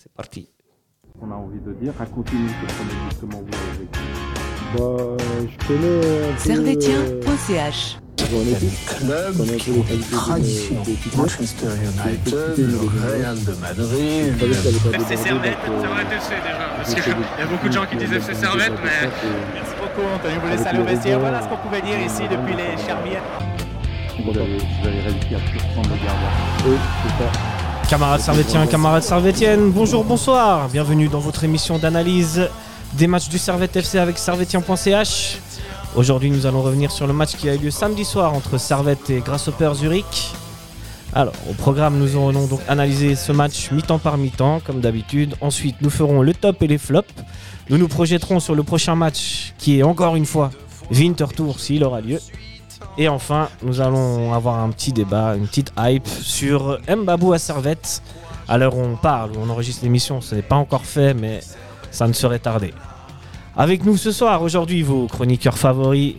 C'est parti. On a envie de dire, racontez-nous comment vous l'avez vécu. Bah, je connais. Servetien.ch ai dit. club tradition. Manchester United, le Real de Madrid. FC Servette, euh, Servette FC déjà. Parce qu'il y a beaucoup de gens qui disent FC Servette, mais. Merci beaucoup, Anthony. Vous laissez aller au vestiaire. Voilà ce qu'on pouvait dire ici depuis les Charmières. Vous avez, vous avez réussi à surprendre le gardien. Oui, c'est ça. Camarades Servétiens, camarades Servétiennes, bonjour, bonsoir. Bienvenue dans votre émission d'analyse des matchs du Servette FC avec servetien.ch. Aujourd'hui, nous allons revenir sur le match qui a eu lieu samedi soir entre Servette et Grasshopper Zurich. Alors, au programme, nous allons donc analyser ce match mi-temps par mi-temps, comme d'habitude. Ensuite, nous ferons le top et les flops. Nous nous projetterons sur le prochain match, qui est encore une fois Winter Tour, s'il aura lieu. Et enfin, nous allons avoir un petit débat, une petite hype sur Mbabou à Servette. À l'heure où on parle, où on enregistre l'émission, ce n'est pas encore fait, mais ça ne serait tardé. Avec nous ce soir, aujourd'hui, vos chroniqueurs favoris.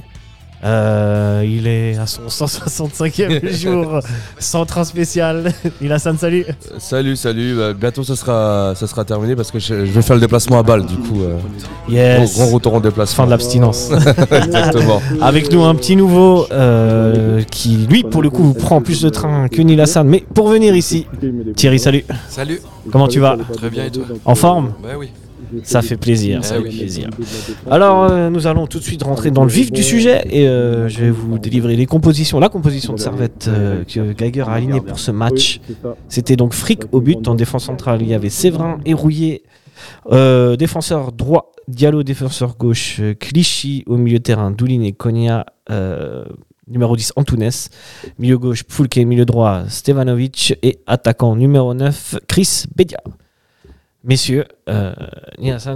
Euh, il est à son 165e jour, sans train spécial. Il a ça salut. Salut, salut. Bah, bientôt, ça sera, ça sera terminé parce que je, je vais faire le déplacement à Bâle. Du coup, euh, Yes. gros, gros retour en déplacement. Fin de l'abstinence. Exactement. Avec nous un petit nouveau euh, qui, lui, pour le coup, prend plus de train que Neil Hassan. Mais pour venir ici, Thierry, salut. Salut, Comment tu vas? Très bien, et toi? En forme? Bah oui. Ça fait plaisir, ça fait oui. plaisir. Alors, euh, nous allons tout de suite rentrer dans le vif du sujet et euh, je vais vous délivrer les compositions, la composition de Servette euh, que Geiger a alignée pour ce match. C'était donc Frick au but. En défense centrale, il y avait Séverin et Rouillet. Euh, défenseur droit, Diallo, défenseur gauche, Clichy au milieu de terrain, Doulin et Konya, euh, numéro 10, Antunes. Milieu gauche, Foulke, milieu droit, Stevanovic et attaquant numéro 9, Chris Bedia. Messieurs, euh,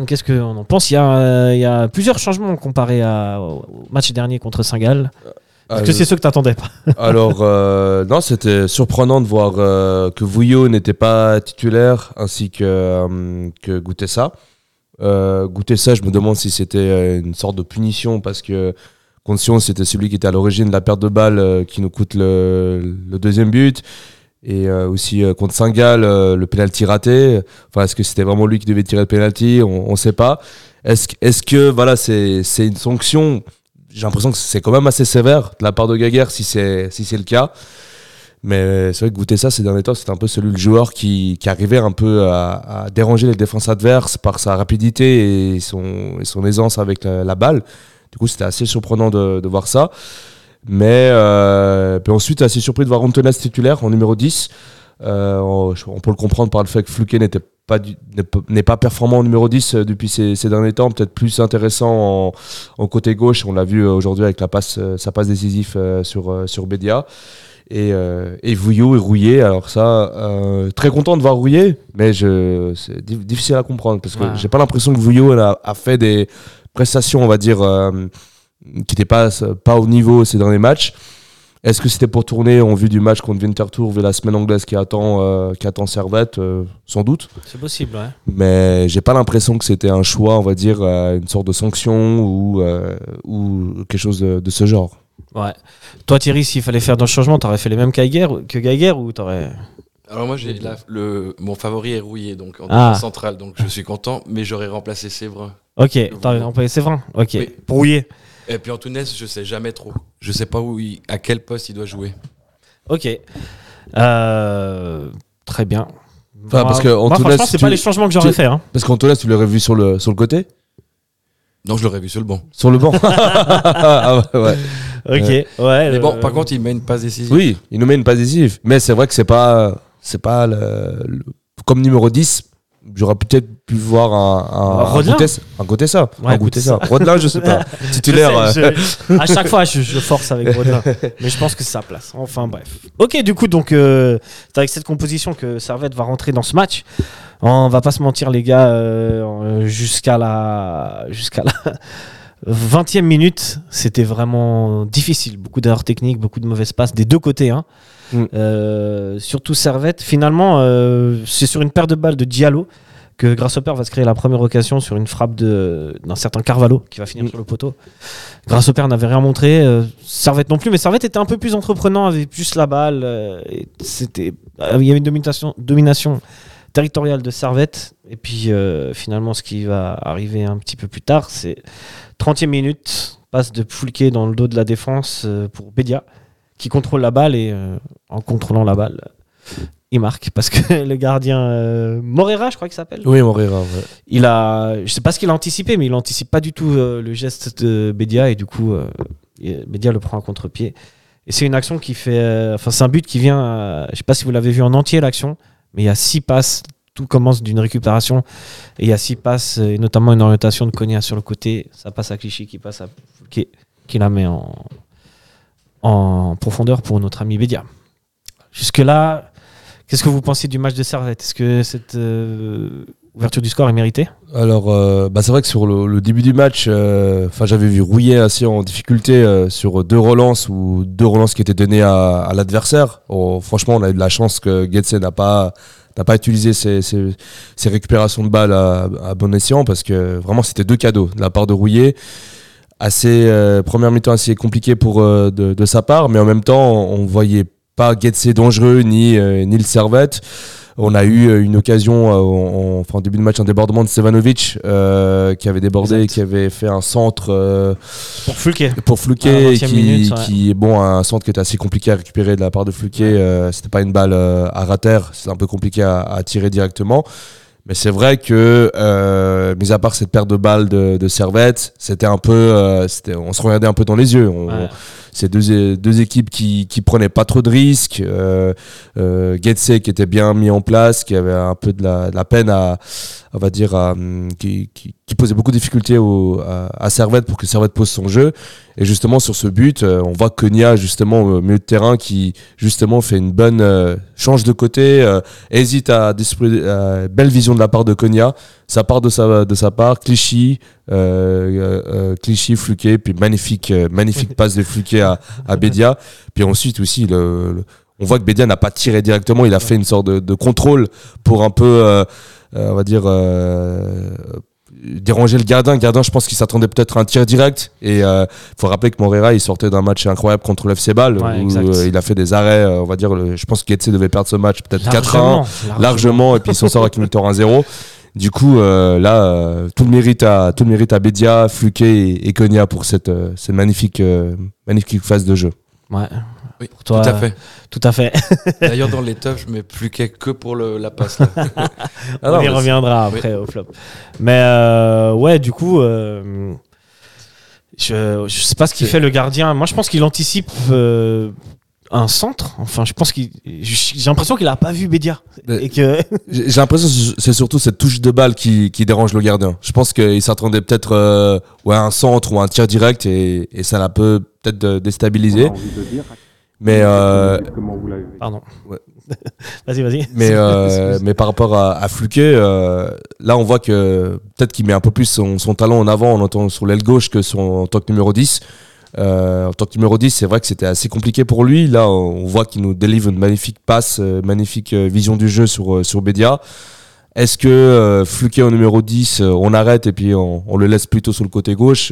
qu'est-ce qu'on en pense? Il y, a, euh, il y a plusieurs changements comparé à- au match dernier contre Saint-Gall. Est-ce que Euh, c'est ceux que tu attendais pas? Alors, euh, non, c'était surprenant de voir euh, que Vouillot n'était pas titulaire ainsi que, euh, que Goutessa. Euh, Goutessa, je me demande si c'était euh, une sorte de punition parce que Conscience, c'était celui qui était à l'origine de la perte de balle euh, qui nous coûte le, le deuxième but. Et euh, aussi euh, contre Saint-Gall, euh, le penalty raté. Enfin, est-ce que c'était vraiment lui qui devait tirer le penalty? On ne sait pas. Est-ce est-ce que voilà, c'est c'est une sanction? J'ai l'impression que c'est quand même assez sévère de la part de Gaguerre si c'est si c'est le cas. Mais c'est vrai que goûter ça ces derniers temps, c'était un peu celui le joueur qui, qui arrivait un peu à, à déranger les défenses adverses par sa rapidité et son, et son aisance avec la, la balle. Du coup, c'était assez surprenant de, de voir ça. Mais euh, puis ensuite, assez surpris de voir Antonas titulaire en numéro 10. Euh, on, on peut le comprendre par le fait que Fluke n'était pas n'est pas- performant en numéro 10 euh, depuis ces, ces derniers temps, peut-être plus intéressant en, en côté gauche. On l'a vu aujourd'hui avec la passe, sa passe décisive sur, sur Bédia. Et, euh, et Vouillot et Rouillet, alors ça, euh, très content de voir Rouillet, mais je, c'est di- difficile à comprendre parce que Ouais. j'ai pas l'impression que Vouillot a, a fait des prestations, on va dire, euh, qui n'étaient pas, pas au niveau ces derniers matchs. Est-ce que c'était pour tourner en vue du match contre Winterthur, vu la semaine anglaise qui attend, euh, qui attend Servette Euh, Sans doute. C'est possible, ouais. Mais j'ai pas l'impression que c'était un choix, on va dire, euh, une sorte de sanction ou, euh, ou quelque chose de, de ce genre. Ouais. Toi, Thierry, s'il fallait faire d'un changement, t'aurais fait les mêmes que Geiger, que Geiger ou t'aurais. Alors moi, j'ai le, mon favori est rouillé, donc en Ah. centrale, donc je suis content, mais j'aurais remplacé Séverin. Ok, t'aurais employé Séverin? Ok. Oui. Pour Rouillet? Et puis Antunes, je sais jamais trop. Je sais pas où il- à quel poste il doit jouer. Ok. Euh, très bien. Enfin, parce que moi, Antunes, franchement, c'est tu- pas les changements que j'aurais tu- fait. Hein. Parce qu'Antonas, tu l'aurais vu sur le, sur le côté? Non, je l'aurais vu sur le banc. Sur le banc Ah ouais, ouais. Ok. Ouais. Mais bon, par contre, il met une passe décisive. Oui, il nous met une passe décisive. Mais c'est vrai que c'est pas, c'est pas le- le- comme numéro 10. J'aurais peut-être pu voir un, un, Un Rodelin goûter, un goûter ça. Ouais, un. Rodelin, je sais pas. Titulaire. Je euh, sais, je- à chaque fois, je, je force avec Brodin. mais je pense que c'est sa place. Enfin, bref. Ok, du coup, donc, euh, c'est avec cette composition que Servette va rentrer dans ce match. On va pas se mentir, les gars, euh, jusqu'à la, jusqu'à la 20e minute, c'était vraiment difficile. Beaucoup d'erreurs techniques, beaucoup de mauvaises passes des deux côtés. hein. Mm. Euh, surtout Servette. Finalement, euh, c'est sur une paire de balles de Diallo que Grasshopper va se créer la première occasion sur une frappe d'un certain Carvalho qui va finir Mm. sur le poteau. Grasshopper n'avait rien montré, euh, Servette non plus, mais Servette était un peu plus entreprenant, avait plus la balle. c'était, il y avait une domination, domination territorial de Servette. Et puis euh, finalement, ce qui va arriver un petit peu plus tard, c'est 30e minute, passe de Foulquet dans le dos de la défense euh, pour Bédia, qui contrôle la balle et euh, en contrôlant la balle, il marque parce que le gardien euh, Morera, je crois qu'il s'appelle. Oui, Moreira. ouais. Il a, je sais pas ce qu'il a anticipé, mais il anticipe pas du tout le geste de Bédia et du coup, Bédia le prend à contre-pied. Et c'est une action qui fait, enfin c'est un but qui vient, je sais pas si vous l'avez vu en entier l'action, mais il y a six passes. Tout commence d'une récupération et il y a six passes et notamment une orientation de Konya sur le côté. Ça passe à Clichy qui passe à qui, la met en, en profondeur pour notre ami Bédia. Jusque là, qu'est-ce que vous pensez du match de Servette? Est-ce que cette euh, ouverture du score est méritée Alors, euh, bah, c'est vrai que sur le, début du match, euh, j'avais vu Rouillet assez en difficulté euh, sur deux relances ou deux relances qui étaient données à, l'adversaire. Oh, franchement, on a eu de la chance que Getse n'a pas pas utilisé ses, ses- récupérations de balles à, bon escient parce que vraiment c'était deux cadeaux de la part de Rouillet. Assez première mi-temps assez compliqué pour de, sa part, mais en même temps on voyait pas Getse dangereux ni ni le Servette. On a eu euh, une occasion euh, en, en- enfin, en début de match, un débordement de Stevanovic euh, qui avait débordé, Exact. qui avait fait un centre euh, Pour Fulke. pour À Flouquet, la et 20e qui, minute, ouais. qui bon, un centre qui était assez compliqué à récupérer de la part de Flouquet. euh, C'était pas une balle euh, à rater, c'est un peu compliqué à, à tirer directement. Mais c'est vrai que, euh, mis à part cette paire de balles de, de Servette, c'était un peu, euh, c'était- on se regardait un peu dans les yeux. On- Ouais. C'est deux, deux équipes qui, qui prenaient pas trop de risques. Euh, euh, Getse qui était bien mis en place, qui avait un peu de la, de la peine à, on va dire, à, hum, qui, qui, qui posait beaucoup de difficultés au, à, à Servette pour que Servette pose son jeu. Et justement, sur ce but, euh, on voit Konya, justement, au milieu de terrain, qui, justement, fait une bonne, euh, change de côté, euh, hésite à, euh, belle vision de la part de Konya. Ça part de sa, part, Clichy, Clichy, Fluquet, puis magnifique, euh, magnifique passe de Fluquet à, à Bédia. Puis ensuite aussi, le, le- on voit que Bédia n'a pas tiré directement, il a fait une sorte de, de contrôle pour un peu, euh, euh, on va dire, euh, déranger le gardien. Le gardien, je pense qu'il s'attendait peut-être à un tir direct. Et il faut rappeler que Moreira, il sortait d'un match incroyable contre le FC Bâle, Ouais, où euh, il a fait des arrêts, euh, on va dire, le- je pense que Getse devait perdre ce match peut-être 4-1 Largement, largement et puis ils s'en sortent avec une victoire 1-0. Du coup, euh, là, euh, tout le mérite à tout le mérite à Bédia, Fluquet et, et Konya pour cette, euh, cette magnifique euh, magnifique phase de jeu. Ouais, Oui, Pour toi, tout à fait. tout à fait. D'ailleurs, dans les je mets plus qu'à- que pour le, la passe. là. Ah On non, y mais reviendra Oui. après au flop. Mais euh, ouais, du coup, euh, je, je sais pas ce qu'il fait le gardien. Moi, je pense qu'il anticipe euh, un centre. Enfin, je pense qu'il. J'ai l'impression qu'il a pas vu Bédia. Et que. J'ai l'impression que c'est surtout cette touche de balle qui, qui dérange le gardien. Je pense qu'il s'attendait peut-être euh, ouais, à un centre ou un tir direct et, et ça l'a peut peut-être déstabilisé. Mais euh, Comment vous l'avez Pardon. Ouais. vas-y, vas-y. Mais, euh, mais par rapport à, à Fluquet, euh, là on voit que peut-être qu'il met un peu plus son, son talent en avant en sur l'aile gauche que son, en tant que numéro 10. Euh, en tant que numéro 10, c'est vrai que c'était assez compliqué pour lui. Là, on voit qu'il nous délivre une magnifique passe, euh, magnifique euh, vision du jeu sur, euh, sur Bédia. Est-ce que euh, Fluquet en numéro 10, euh, on arrête et puis on, on le laisse plutôt sur le côté gauche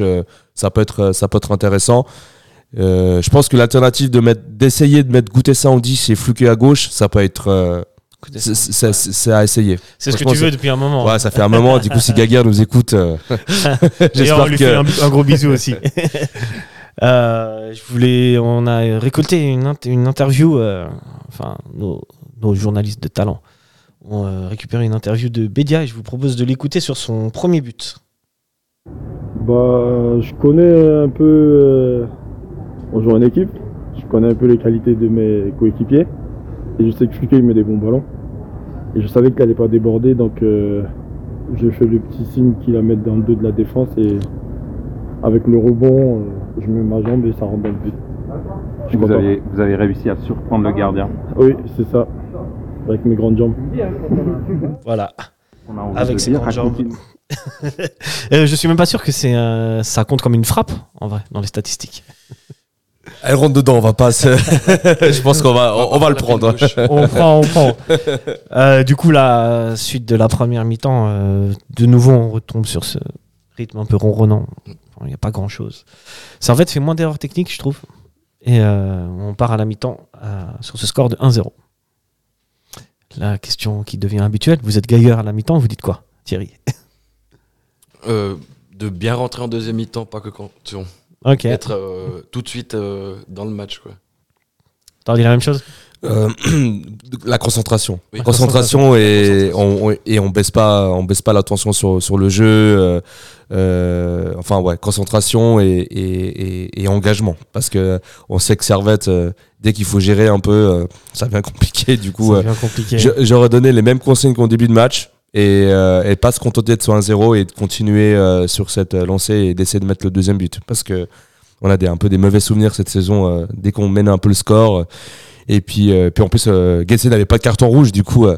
Ça peut être, ça peut être intéressant. Je pense que l'alternative de mettre, d'essayer de mettre goûter ça en 10 et Fluquet à gauche, ça peut être, c'est- à essayer. C'est ce que tu veux depuis un moment. Ouais, ça fait un moment. Du coup, si Gaguerre nous écoute, euh, D'ailleurs, on j'espère lui que. fait un, un gros bisou aussi. Euh, je voulais, on a récolté une, int- une interview, euh, enfin nos, journalistes de talent ont euh, récupéré une interview de Bédia et je vous propose de l'écouter sur son premier but. Bah, je connais un peu. on joue en équipe. Je connais un peu les qualités de mes coéquipiers. Et je sais que Fluquet il met des bons ballons. Et je savais qu'il n'allait pas déborder, donc j'ai fait le petit signe qu'il a mettre dans le dos de la défense. Et avec le rebond, je mets ma jambe et ça rentre dans le but. Je suis vous avez, vous avez réussi à surprendre le gardien. Oui, c'est ça. Avec mes grandes jambes. Voilà. On a envie Avec ses grandes jambes. Euh, je suis même pas sûr que c'est un- ça compte comme une frappe en vrai dans les statistiques. Elle rentre dedans, on va pas. se- je pense qu'on va, on, on va le prendre. on prend, on prend. Euh, du coup, la suite de la première mi-temps, euh, de nouveau, on retombe sur ce rythme un peu ronronnant. Il n'y a pas grand-chose. Ça en fait fait moins d'erreurs techniques, je trouve. Et euh, on part à la mi-temps sur ce score de 1-0. La question qui devient habituelle. Vous êtes gailleur à la mi-temps, vous dites quoi, Thierry? Euh, de bien rentrer en deuxième mi-temps, pas que quand on Ok. être euh, tout de suite dans le match. Quoi. T'as dit la même chose? Euh, la concentration. Oui. concentration et Concentration. on, on- et on baisse pas on baisse pas l'attention sur, sur le jeu euh, euh, enfin ouais concentration et, et, et- et engagement parce que on sait que Servette euh, dès qu'il faut gérer un peu euh, ça devient compliqué du coup euh, j'aurais donné les mêmes consignes qu'au début de match et, euh, et pas se contenter de sur un 0 et de continuer euh, sur cette euh, lancée et d'essayer de mettre le deuxième but parce que on a des, un peu des mauvais souvenirs cette saison euh, dès qu'on mène un peu le score euh, et puis, euh, puis en plus euh, Getsé n'avait pas de carton rouge du coup euh,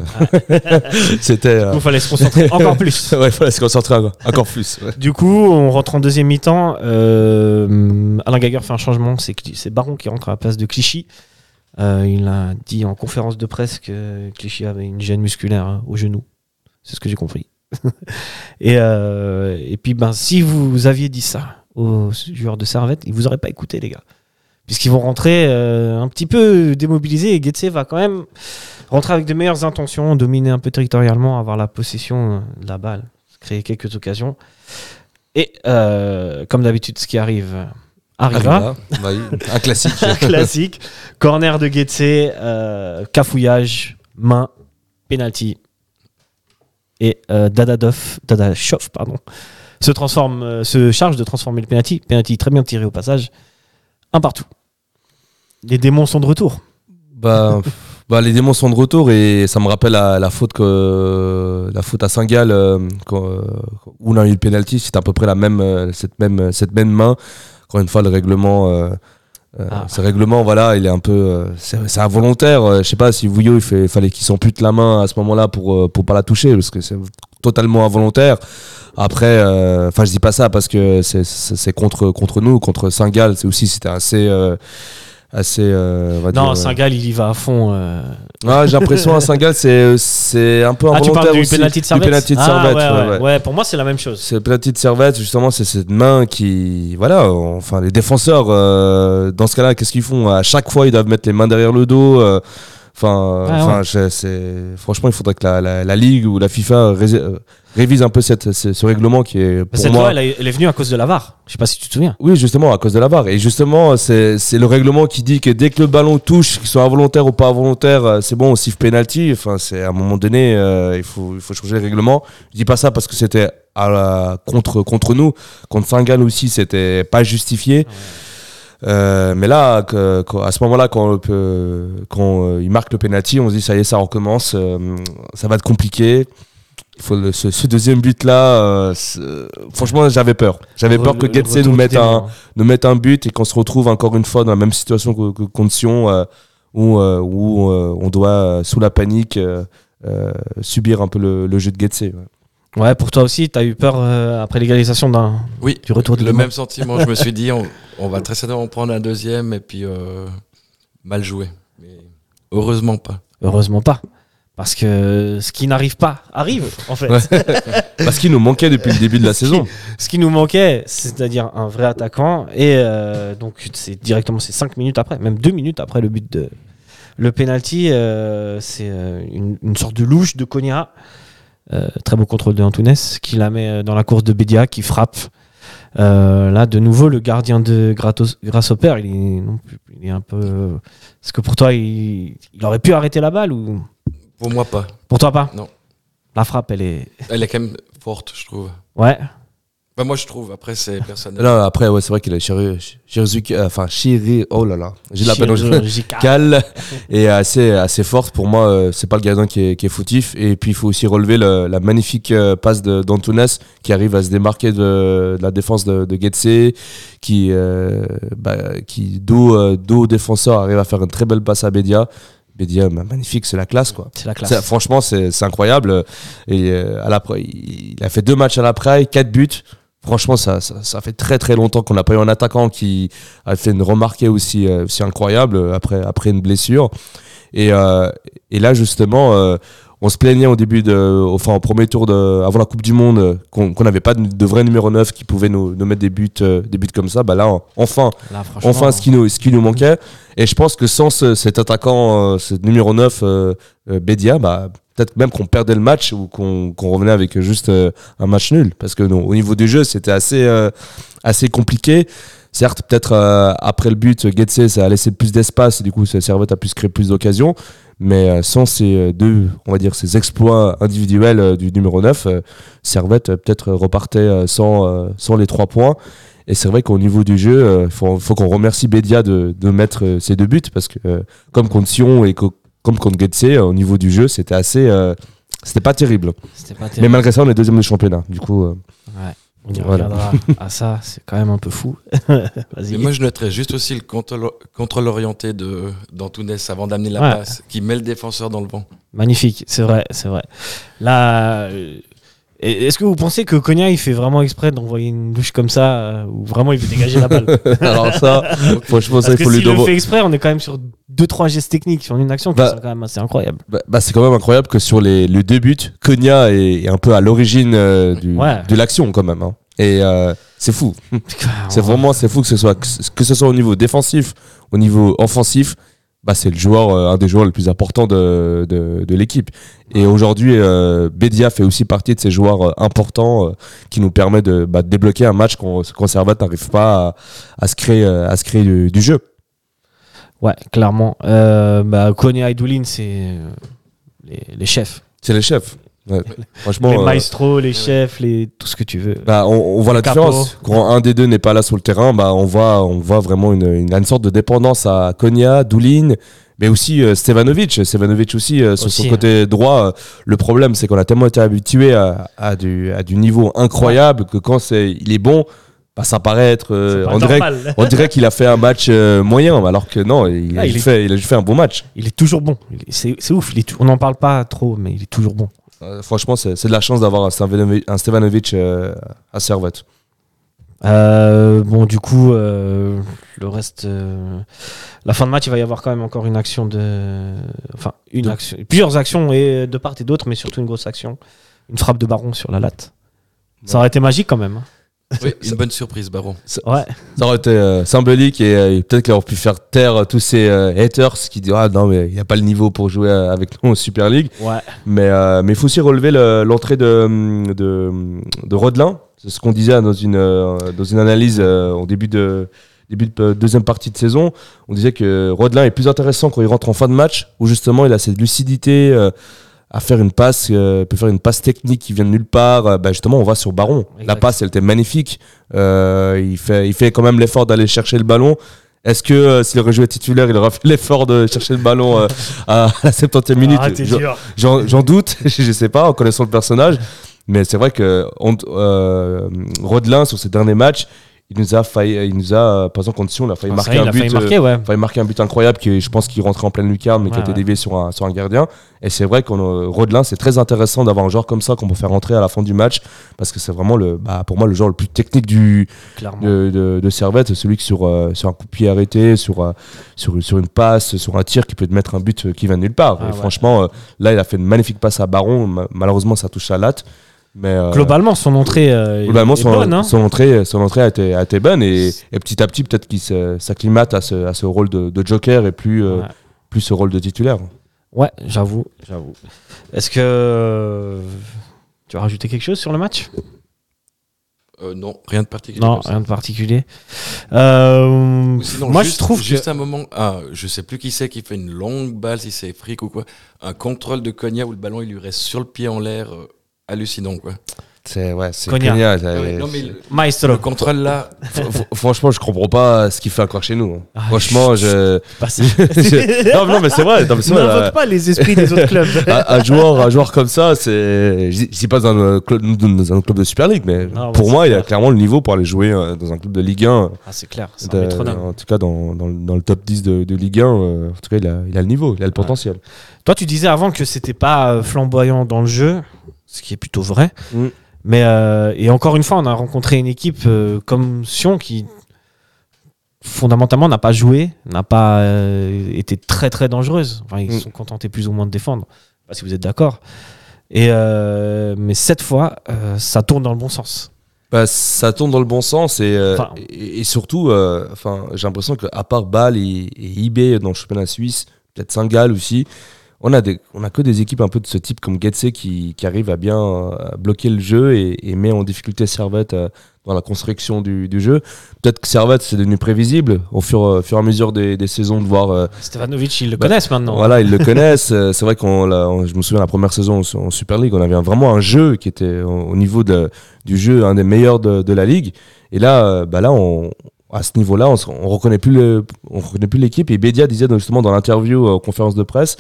c'était euh, Il fallait se concentrer encore plus. ouais fallait se concentrer encore, plus ouais. Du coup, on rentre en deuxième mi-temps. Alain Gager fait un changement. C'est Baron qui rentre à la place de Clichy. Il a dit en conférence de presse que Clichy avait une gêne musculaire hein, au genou. C'est ce que j'ai compris. et, et puis, ben, si vous aviez dit ça aux joueurs de Servette, ils vous auraient pas écouté, les gars. Puisqu'ils vont rentrer euh, un petit peu démobilisés et Getse va quand même rentrer avec de meilleures intentions, dominer un peu territorialement, avoir la possession euh, de la balle, créer quelques occasions. Et euh, comme d'habitude, ce qui arrive arrivera. Arriva, bah oui, un classique Classique. Corner de Getse, euh, cafouillage, main, penalty. Et Dadadov, Dadashov, pardon, se transforme, se charge de transformer le penalty. Penalty très bien tiré au passage. Un partout. Les démons sont de retour. Bah, bah, les démons sont de retour et ça me rappelle la, la faute que la faute à Saint-Gall euh, euh, où on a eu le penalty, c'était à peu près la même euh, cette même cette même main. Encore une fois, le règlement. Euh, euh, Ah. Ce règlement, voilà, il est un peu, euh, c'est c'est involontaire. Euh, Je sais pas si Vouillot, il fait, fallait qu'il s'ampute la main à ce moment-là pour euh, pour pas la toucher, parce que c'est totalement involontaire. Après, euh, enfin, je dis pas ça parce que c'est- contre contre nous, contre Saint-Gall. C'est aussi, c'était assez euh, assez. euh, on va Non, Saint-Gall, il y va à fond. euh. ah, j'ai l'impression à Saint-Gall, c'est un peu Ah, tu involontaire parles du aussi. penalty de Servette de Ah, Servette, ouais, ouais, ouais. ouais. Ouais, pour moi, c'est la même chose. C'est le penalty de Servette, justement, c'est cette main qui, voilà, enfin les défenseurs, euh, dans ce cas-là, qu'est-ce qu'ils font? À chaque fois, ils doivent mettre les mains derrière le dos. Enfin, enfin, ouais. je- c'est franchement, il faudrait que la, la, la ligue ou la FIFA euh, révise un peu cette, ce, ce règlement qui est pour Cette moi. loi, elle, est- elle est venue à cause de la VAR. Je sais pas si tu te souviens. Oui, justement, à cause de la VAR. Et justement, c'est c'est le règlement qui dit que dès que le ballon touche, qu'il soit involontaire ou pas involontaire, euh, c'est bon, on siffle penalty. Enfin, c'est à un moment donné, euh, il, faut, il faut changer le règlement. Je dis pas ça parce que c'était à la- contre, contre nous. Contre Saint-Gall aussi, c'était pas justifié. Euh, mais là, que- que- à ce moment-là, quand, euh, quand euh, il marque le penalty, on se dit ça y est, ça recommence, euh, ça va être compliqué. Il faut le- ce, ce deuxième but là, franchement, j'avais peur. J'avais peur que Getse nous mette un, nous mette un but et qu'on se retrouve encore une fois dans la même situation que, que contre Sion, où, où on doit, sous la panique, subir un peu le, le jeu de Getse. ouais. Ouais, pour toi aussi, tu as eu peur euh, après l'égalisation d'un. Oui, Du retour du le même sentiment. Je me suis dit, on, on va très certainement prendre un deuxième et puis euh, mal jouer. Mais heureusement pas. Heureusement pas. Parce que ce qui n'arrive pas arrive, en fait. Ouais. Parce qu'il nous manquait depuis le début de la saison. Ce qui nous manquait, c'est-à-dire un vrai attaquant. Et euh, donc, c'est directement, c'est 5 minutes après, même 2 minutes après le but de. Le penalty, euh, c'est euh, une, une sorte de louche de Konya. Euh, très beau contrôle de Antunes qui la met euh, dans la course de Bédia qui frappe. Euh, là, de nouveau, le gardien de Grasshopper, il est, non il est un peu. Est-ce que pour toi, il, il aurait pu arrêter la balle ou? Pour moi, pas. pour toi pas? Non. La frappe, elle est. Elle est quand même forte, je trouve. Ouais. Bah, moi, je trouve. Après, c'est personnel. Là, après, ouais, c'est vrai qu'il a chirurgie- euh, enfin, chirurgie, oh là là, j'ai la peine au Chirurgical. Cal est assez, assez forte. Pour moi, euh, c'est pas le gardien qui est, qui est fautif. Et puis, il faut aussi relever le- la magnifique euh, passe d'Antunes qui arrive à se démarquer de, de la défense de, de Getse, qui, euh, bah, qui dos, euh, défenseur, arrive à faire une très belle passe à Bédia. Bédia, bah, magnifique, c'est la classe, quoi. C'est la classe. Franchement, c'est c'est incroyable. Et euh, à l'après, il a fait deux matchs à l'après, quatre buts. Franchement, ça, ça, ça fait très très longtemps qu'on n'a pas eu un attaquant qui a fait une remarquée aussi, euh, aussi incroyable euh, après, après une blessure. Et, euh, et là, justement, euh, on se plaignait au début de, enfin au premier tour de, avant la Coupe du Monde, qu'on n'avait pas de, de vrai numéro 9 qui pouvait nous, nous mettre des buts, euh, des buts comme ça. Bah là, enfin, Là, enfin ce qui nous, ce qui nous manquait. Et je pense que sans ce- cet attaquant, euh, ce numéro 9, euh, euh, Bédia, bah, peut-être même qu'on perdait le match ou qu'on revenait avec juste euh, un match nul. Parce que non, au niveau du jeu, c'était assez, euh, assez compliqué. Certes, peut-être euh, après le but, Getse, ça a laissé plus d'espace du coup, Servette a pu se créer plus d'occasions. Mais euh, sans ces euh, deux, on va dire, ces exploits individuels du numéro 9, euh, Servette peut-être repartait sans, sans les trois points. Et c'est vrai qu'au niveau du jeu, il faut, faut qu'on remercie Bédia de, de mettre ces deux buts parce que, comme contre Sion et comme contre Getse, euh, au niveau du jeu, c'était assez. euh, c'était pas terrible. C'était pas Mais malgré ça, on est deuxième du championnat. Du coup, euh, On y Voilà. reviendra à ça, c'est quand même un peu fou. Vas-y. Et moi, je noterais juste aussi le contrôle, contrôle orienté de d'Antunes avant d'amener la Ouais. passe, qui met le défenseur dans le vent. Magnifique, c'est vrai, c'est vrai. Là, est-ce que vous pensez que Konya il fait vraiment exprès d'envoyer une douche comme ça ou vraiment il veut dégager la balle? Alors ça, franchement, ça, il faut lui s'il le fait exprès, on est quand même sur deux trois gestes techniques sur une action qui Bah, sont quand même assez incroyables. Bah, bah, c'est quand même incroyable que sur les, les deux buts, Konya est, est un peu à l'origine euh, Ouais. de l'action quand même. hein. Et euh, c'est fou. C'est vraiment c'est fou que ce soit que ce- soit au niveau défensif, au niveau offensif. Bah, c'est le joueur, euh, un des joueurs les plus importants de, de, de l'équipe. Et aujourd'hui, euh, Bédia fait aussi partie de ces joueurs euh, importants qui nous permet de, bah, de débloquer un match qu'on qu'on Servette n'arrive pas à, à se créer, à se créer du, du jeu. Ouais, clairement. Euh, bah, Konya et Doulin, c'est euh, les, les chefs. C'est les chefs. Ouais. Franchement, les euh, maestros, les chefs, les tout ce que tu veux. Bah, on, on voit la différence. Quand un des deux n'est pas là sur le terrain, bah, on, voit, on voit vraiment une, une, une sorte de dépendance à Konya, Doulin, mais aussi euh, Stevanovic. Stevanovic aussi, euh, sur Aussi, son hein. côté droit. euh, le problème, c'est qu'on a tellement été habitué à, à, du, à du niveau incroyable que quand c'est, il est bon, ça paraît être. euh, pas on dirait, on dirait qu'il a fait un match euh, moyen, alors que non, il, a Ah, il juste est- fait, il a juste fait un bon match. Il est toujours bon. C'est ouf. il est tou- on n'en parle pas trop, mais il est toujours bon. Euh, franchement, c'est de la chance d'avoir un Stevanovic, à Servette. Bon, du coup, le reste, la fin de match, il va y avoir quand même encore une action de, enfin, une De- action, plusieurs actions et de part et d'autre, mais surtout une grosse action, une frappe de Baron sur la latte. Ça aurait été magique quand même. hein. Oui, une bonne surprise, Baron. Ouais. Ça aurait été euh, symbolique et, euh, peut-être qu'il aurait pu faire taire euh, tous ces euh, haters qui disent Ah non, mais il n'y a pas le niveau pour jouer avec nous en Super League. Ouais. Mais euh, mais il faut aussi relever le- l'entrée de, de, de Rodelin. C'est ce qu'on disait dans une, dans une analyse euh, au début de, début de deuxième partie de saison. On disait que Rodelin est plus intéressant quand il rentre en fin de match, où justement il a cette lucidité. À faire une passe, euh, peut faire une passe technique qui vient de nulle part. Euh, bah, justement, on va sur Baron. La passe, elle était magnifique. Euh, il, fait, il fait quand même l'effort d'aller chercher le ballon. Est-ce que s'il aurait joué titulaire, il aurait fait l'effort de chercher le ballon à la 70e minute? Ah, J'en- doute, je sais pas, en connaissant le personnage. Mais c'est vrai que on, Rodelin, sur ses derniers matchs, il nous a failli, il nous a, par exemple, contre Sion, il a failli Ah, marquer un il a but. failli euh, marquer, ouais. failli marquer un but incroyable qui, je pense, qu'il rentrait en pleine lucarne, mais qui a été dévié sur un, sur un gardien. Et c'est vrai qu'on a- Rodelin, c'est très intéressant d'avoir un joueur comme ça qu'on peut faire rentrer à la fin du match, parce que c'est vraiment le, bah, pour moi, le joueur le plus technique du, de, de, de Servette, c'est celui qui sur, euh, sur un coup de pied arrêté, sur, euh, sur, sur une passe, sur un tir qui peut te mettre un but euh, qui vient de nulle part. Ah Et ouais. franchement, euh, là, il a fait une magnifique passe à Baron. Ma- Malheureusement, ça touche à latte. Mais euh, Globalement, son entrée euh, est- globalement, est son, bonne. hein. son entrée, son entrée a été, a été bonne. Et, et petit à petit, peut-être qu'il s'acclimate à ce, à ce rôle de, de joker et plus, euh, Ouais. plus ce rôle de titulaire. Ouais, j'avoue, j'avoue. Est-ce que tu as rajouté quelque chose sur le match? Euh, non, rien de particulier. Non, rien de particulier. Euh, Sinon, moi, juste, je trouve juste que un moment, ah, je sais plus qui c'est qui fait une longue balle, si c'est Frick ou quoi, un contrôle de Konya où le ballon il lui reste sur le pied en l'air, euh, hallucinant quoi. C'est ouais, c'est Cognac. Cognac, Ah c'est- ouais, non, mais le, Maestro. le contrôle là, Fr- fr- Franchement, je comprends pas ce qu'il fait encore chez nous. hein. Ah, Franchement, je. Non, non, mais c'est vrai. non, mais c'est vrai, N'invoque pas les esprits des autres clubs. un, un joueur, un joueur comme ça, c'est. Je dis- pas dans un, club, dans un club de Super League, mais ouais, pour moi, il a clair. clairement le niveau pour aller jouer euh, dans un club de Ligue 1. Ah, c'est clair, c'est un métronome. en tout cas, dans, dans, dans le top 10 de, de Ligue 1, euh, en tout cas, il a, il a le niveau, il a le potentiel. Toi, tu disais avant que c'était pas euh, flamboyant dans le jeu, ce qui est plutôt vrai. Mm. Mais euh, et encore une fois, on a rencontré une équipe euh, comme Sion qui fondamentalement n'a pas joué, n'a pas euh, été très très dangereuse. Enfin, ils se Mm. sont contentés plus ou moins de défendre. sais pas si vous êtes d'accord. Et mais cette fois, ça tourne dans le bon sens. Bah, ça tourne dans le bon sens et, Enfin- et, et surtout, enfin, j'ai l'impression qu'à part Bâle et, et eBay dans le championnat suisse, peut-être Saint-Gall aussi, on a, des, on a que des équipes un peu de ce type comme Getse qui, qui arrivent à bien euh, bloquer le jeu et, et met en difficulté Servette euh, dans la construction du, du jeu. Peut-être que Servette c'est devenu prévisible au fur, au fur et à mesure des, des saisons de voir euh, Stevanovic, ils le Bah, connaissent maintenant. voilà, ils le connaissent. Euh, C'est vrai qu'on, je me souviens la première saison en, Super League, on avait vraiment un jeu qui était au, au niveau de, du jeu un des meilleurs de, de la ligue. Et là, euh, bah là, on, à ce niveau-là, on, on reconnaît plus le, on reconnaît plus l'équipe. Et Bedia disait justement dans l'interview euh, aux conférences de presse,